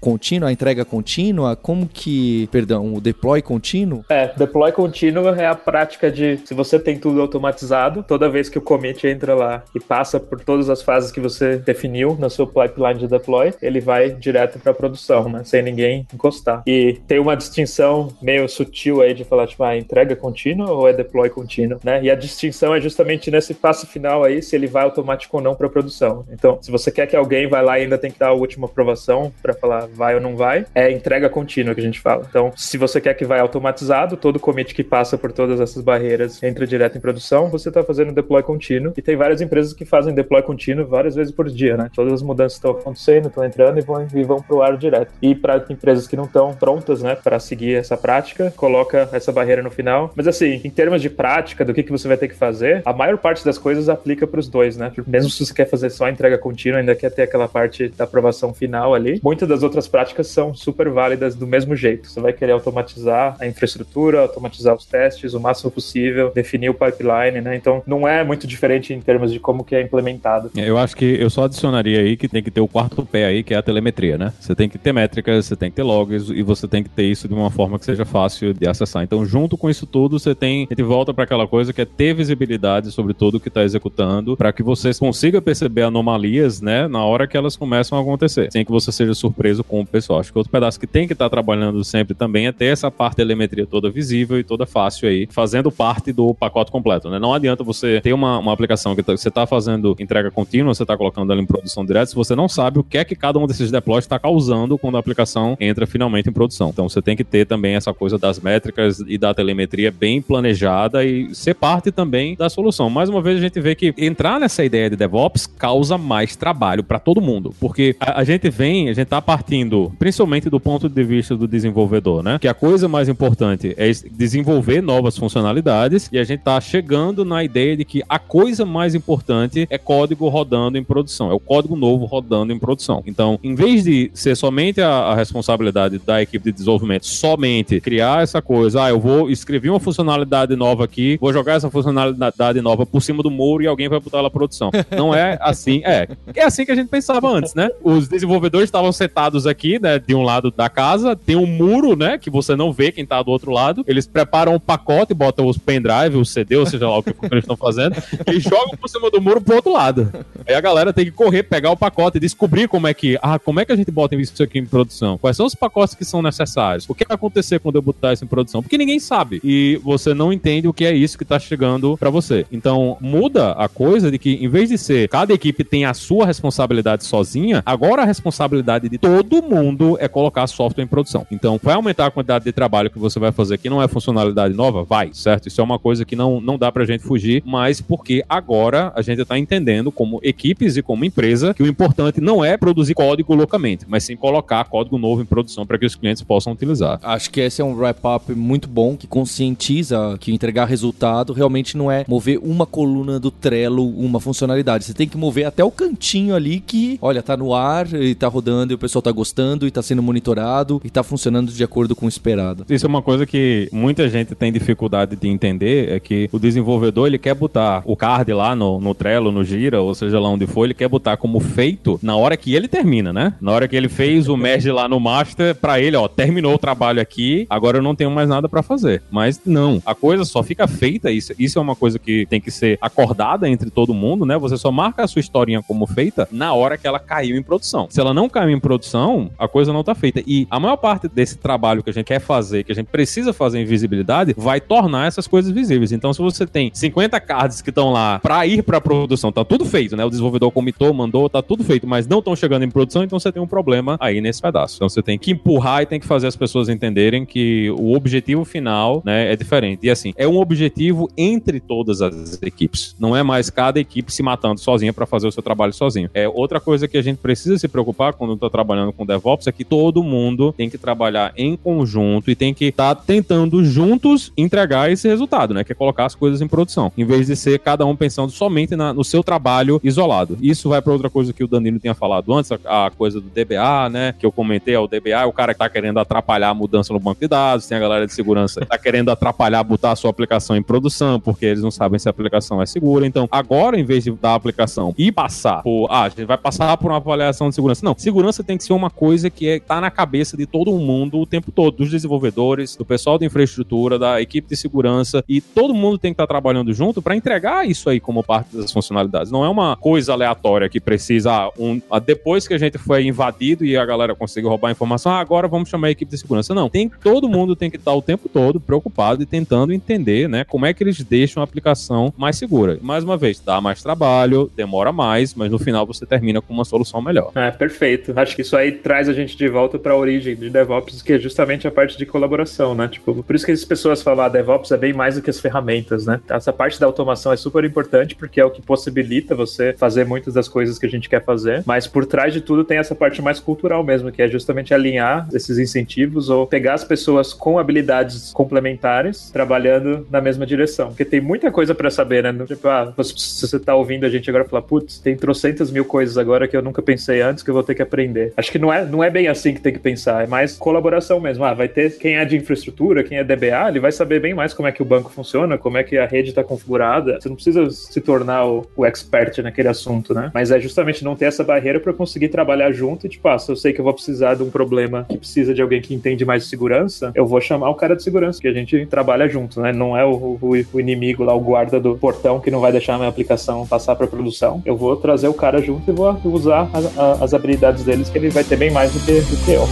contínuo, a entrega contínua. Como que, perdão, o deploy contínuo? É, deploy contínuo é a prática de se você tem tudo automatizado, toda vez que o commit entra lá e passa por todas as fases que você definiu na sua pipeline de deploy, ele vai direto para produção, né, sem ninguém encostar. E tem uma distinção meio sutil aí de falar tipo, ah, entrega contínua ou é deploy contínuo, né? E a distinção é justamente nesse passo final aí se ele vai automático ou não para produção. Então, se você quer que alguém vá lá e ainda tem que dar a última aprovação para falar vai ou não vai, é entrega contínua que a gente fala. Então, se você quer que vai automatizado, todo commit que passa por todas essas barreiras entra direto em produção, você está fazendo deploy contínuo. E tem várias empresas que fazem deploy contínuo várias vezes por dia, né? Todas as mudanças estão acontecendo, estão entrando e vão, e vão para o ar direto. E para empresas que não estão prontas, né, para seguir essa prática, coloca essa barreira no final. Mas assim, em termos de prática, do que, que você vai ter que fazer, a maior parte das coisas aplica para os dois, né? Mesmo se você quer fazer só entrega contínua, ainda quer ter aquela parte da aprovação final ali. Muitas das outras práticas são super válidas do mesmo jeito. Você vai querer automatizar a infraestrutura, automatizar os testes o máximo possível, definir o pipeline, né? Então não é muito diferente em termos de como que é implementado. Eu acho que eu só adicionaria aí que tem que ter o quarto pé aí, que é a telemetria, né? Você tem que ter métricas, você tem que ter logs e você tem que ter isso de uma forma que seja fácil de acessar. Então, junto com isso tudo, você tem, a gente volta para aquela coisa que é ter visibilidade sobre tudo que está executando, para que você consiga perceber anomalias, né, na hora que elas começam a acontecer, sem que você seja surpreso com o pessoal. Acho que outro pedaço que tem que estar tá trabalhando sempre também é ter essa parte de telemetria toda visível e toda fácil aí, fazendo parte do pacote completo, né? Não adianta você ter uma, uma aplicação que tá, você está fazendo entrega contínua, você está colocando ela em produção direta, se você não sabe o que é que cada um desses deploys está causando quando a aplicação entra finalmente em produção. Então você tem que ter também essa coisa das métricas e da telemetria bem planejada e ser parte também da solução. Mais uma vez a gente vê que entrar nessa ideia de DevOps causa mais trabalho para todo mundo, porque a, a, gente vem, gente está partindo principalmente do ponto de vista do desenvolvedor, né? Que a coisa mais importante é desenvolver novas funcionalidades e a gente está chegando na ideia de que a coisa mais importante é código rodando em produção, é o código novo rodando em produção. Então, em vez de ser somente a, a responsabilidade da equipe de desenvolvimento, somente criar essa coisa, ah, eu vou escrever uma funcionalidade nova aqui, vou jogar essa funcionalidade nova por cima do muro e alguém vai botar ela produção. Não é assim, é. É assim que a gente pensava antes, né? Os desenvolvedores estavam sentados aqui, né, de um lado da casa, tem um muro, né, que você não vê quem tá do outro lado. Eles preparam um pacote, botam os pendrive, o CD, ou seja lá o que (laughs) eles estão fazendo, e jogam por cima do muro pro outro lado. Aí a galera tem que correr, pegar o pacote e descobrir como é que, ah, como é que a gente bota isso aqui em produção? Quais são os pacotes que são necessários? O que vai acontecer quando eu botar isso em produção? Porque ninguém sabe. E você não entende o que é isso que tá chegando para você. Então, muda a coisa de que, em vez de ser cada equipe tem a sua responsabilidade sozinha, agora a responsabilidade de todo mundo é colocar software em produção. Então, vai aumentar a quantidade de trabalho que você vai fazer que não é funcionalidade nova? Vai, certo? Isso é uma coisa que não, não dá pra gente fugir, mas porque agora a gente tá entendendo como equipes e como empresa que o importante não é produzir código loucamente, mas sim colocar código novo em produção para que os clientes possam utilizar. Acho que esse é um wrap-up muito bom que conscientiza que entregar resultado realmente não é mover uma coluna do Trello, uma funcionalidade. Você tem que mover até o cantinho ali que, olha, tá no ar e tá rodando e o pessoal tá gostando e tá sendo monitorado e tá funcionando de acordo com o esperado. Isso é uma coisa que muita gente tem dificuldade de entender, é que o desenvolvedor, ele quer botar o card lá no, no Trello, no Gira, ou seja lá onde for, ele quer botar como feito na hora que ele termina, né? Na hora que ele fez o merge lá no master, para ele, ó, terminou o trabalho aqui, agora eu não tenho mais nada para fazer. Mas não, a coisa só fica feita, isso, isso é uma coisa que tem que ser acordada entre todo mundo, né? Você só marca a sua historinha como feita na hora que ela caiu em produção. Se ela não caiu em produção, a coisa não tá feita. E a maior parte desse trabalho que a gente quer fazer, que a gente precisa fazer em visibilidade, vai tornar essas coisas visíveis. Então, se você tem 50 cards que estão lá para ir para produção, tá tudo feito, né? O desenvolvedor comitou, mandou, tá tudo feito, mas não estão chegando em produção, então você tem um problema aí nesse pedaço. Então você tem que empurrar e tem que fazer as pessoas entenderem que o objetivo final, né, é diferente. E assim, é um objetivo entre todas as equipes. Não é mais cada equipe se matando sozinha para fazer o seu trabalho sozinho. É outra coisa que a gente precisa se preocupar quando está trabalhando com DevOps é que todo mundo tem que trabalhar em conjunto e tem que estar tá tentando juntos entregar esse resultado, né? Que é colocar as coisas em produção, em vez de ser cada um pensando somente na, no seu trabalho isolado. Isso vai para outra coisa que o Danilo tinha falado antes, a, a, coisa do DBA, né? Que eu comentei, é o DBA, é o cara que tá querendo atrapalhar a mudança no banco de dados, tem a galera de segurança que tá querendo atrapalhar botar a sua aplicação em produção, porque eles não sabem se a aplicação é segura. Então, agora, em vez de dar a aplicação e passar por, ah, a gente vai passar por uma avaliação de segurança. Não, segurança tem que ser uma coisa que é, tá na cabeça de todo mundo o tempo todo, dos desenvolvedores, do pessoal da infraestrutura, da equipe de segurança, e todo mundo tem que estar tá trabalhando junto para entregar isso aí como parte das funcionalidades. Não é uma coisa aleatória que precisa, ah, um, ah, depois que a gente foi invadido e a galera conseguiu roubar a informação, ah, agora vamos chamar a equipe de segurança. Não, tem todo mundo tem que estar o tempo todo preocupado e tentando entender, né, como é que eles deixam a aplicação mais segura. Mais uma vez, dá mais trabalho, demora mais, mas no final você termina com uma solução melhor. É, perfeito. Acho que isso aí traz a gente de volta para a origem de DevOps, que é justamente a parte de colaboração, né? Tipo, por isso que as pessoas falam, ah, DevOps é bem mais do que as ferramentas, né? Essa parte da automação é super importante porque é o que possibilita você fazer muitas das coisas que a gente quer fazer, mas por trás de tudo tem essa parte mais cultural mesmo, que é justamente alinhar esses incentivos ou pegar as pessoas com habilidades complementares trabalhando na mesma direção. Porque tem muita coisa para saber, né? Tipo, ah, se você tá ouvindo a gente agora falar, putz, tem trocentas mil coisas agora que eu nunca pensei antes que eu vou ter que aprender. Porque acho que não é, não é bem assim que tem que pensar, é mais colaboração mesmo. Ah, vai ter quem é de infraestrutura, quem é DBA, ele vai saber bem mais como é que o banco funciona, como é que a rede está configurada. Você não precisa se tornar o, o expert naquele assunto, né? Mas é justamente não ter essa barreira para conseguir trabalhar junto e, tipo, ah, se eu sei que eu vou precisar de um problema que precisa de alguém que entende mais de segurança, eu vou chamar o cara de segurança, que a gente trabalha junto, né? Não é o, o, o inimigo lá, o guarda do portão que não vai deixar a minha aplicação passar para produção. Eu vou trazer o cara junto e vou usar a, a, as habilidades deles, que ele vai ter bem mais do que, do que eu.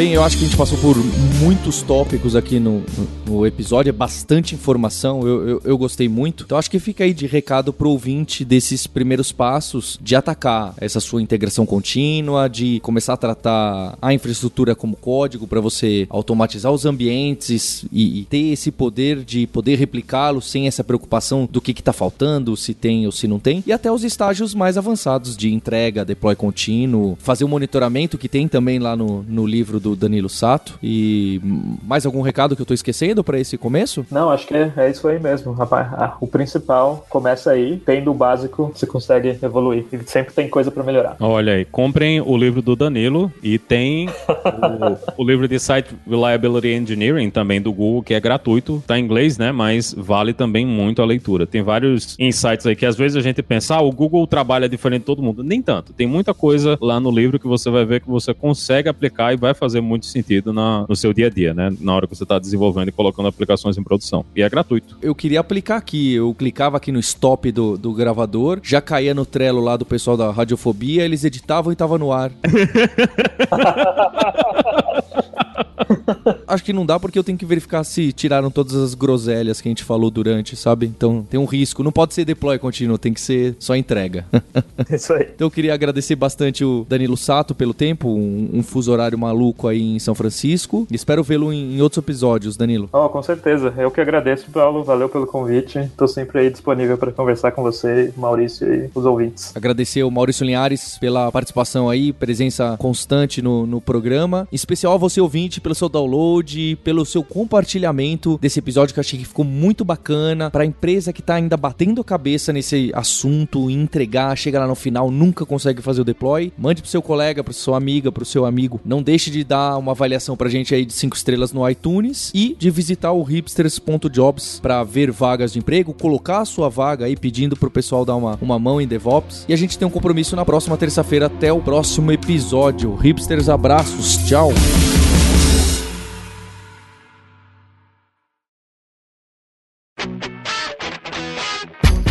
Bem, eu acho que a gente passou por muitos tópicos aqui no, no episódio, é bastante informação, eu, eu, eu, gostei muito. Então acho que fica aí de recado pro ouvinte desses primeiros passos de atacar essa sua integração contínua, de começar a tratar a infraestrutura como código para você automatizar os ambientes e, e, ter esse poder de poder replicá-lo sem essa preocupação do que está faltando, se tem ou se não tem, e até os estágios mais avançados de entrega, deploy contínuo, fazer o monitoramento que tem também lá no, no livro do Danilo Sato. E mais algum recado que eu tô esquecendo para esse começo? Não, acho que é, é isso aí mesmo, rapaz. Ah, o principal começa aí, tendo o básico, você consegue evoluir. E sempre tem coisa para melhorar. Olha aí, comprem o livro do Danilo e tem o, o, livro de Site Reliability Engineering também do Google, que é gratuito, tá em inglês, né? Mas vale também muito a leitura. Tem vários insights aí que às vezes a gente pensa, ah, o Google trabalha diferente de todo mundo. Nem tanto. Tem muita coisa lá no livro que você vai ver que você consegue aplicar e vai fazer fazer muito sentido na, no seu dia a dia, né? Na hora que você está desenvolvendo e colocando aplicações em produção. E é gratuito. Eu queria aplicar aqui. Eu clicava aqui no stop do, do gravador, já caía no Trello lá do pessoal da Radiofobia, eles editavam e tava no ar. (laughs) (laughs) Acho que não dá porque eu tenho que verificar se tiraram todas as groselhas que a gente falou durante, sabe? Então tem um risco. Não pode ser deploy contínuo, tem que ser só entrega. (laughs) Isso aí. Então eu queria agradecer bastante o Danilo Sato pelo tempo, um, um fuso horário maluco aí em São Francisco. Espero vê-lo em, em, outros episódios, Danilo. Oh, com certeza. Eu que agradeço, Paulo. Valeu pelo convite. Estou sempre aí disponível para conversar com você, Maurício e os ouvintes. Agradecer ao Maurício Linhares pela participação aí, presença constante no, no programa. Em especial a você ouvinte pelo seu download, pelo seu compartilhamento desse episódio que eu achei que ficou muito bacana. Para a empresa que está ainda batendo a cabeça nesse assunto, entregar, chega lá no final, nunca consegue fazer o deploy, mande pro seu colega, pro sua amiga, pro seu amigo. Não deixe de dar uma avaliação pra gente aí de 5 estrelas no iTunes e de visitar o hipsters.jobs para ver vagas de emprego, colocar a sua vaga aí pedindo pro pessoal dar uma, uma mão em DevOps. E a gente tem um compromisso na próxima terça-feira. Até o próximo episódio. Hipsters, abraços. Tchau.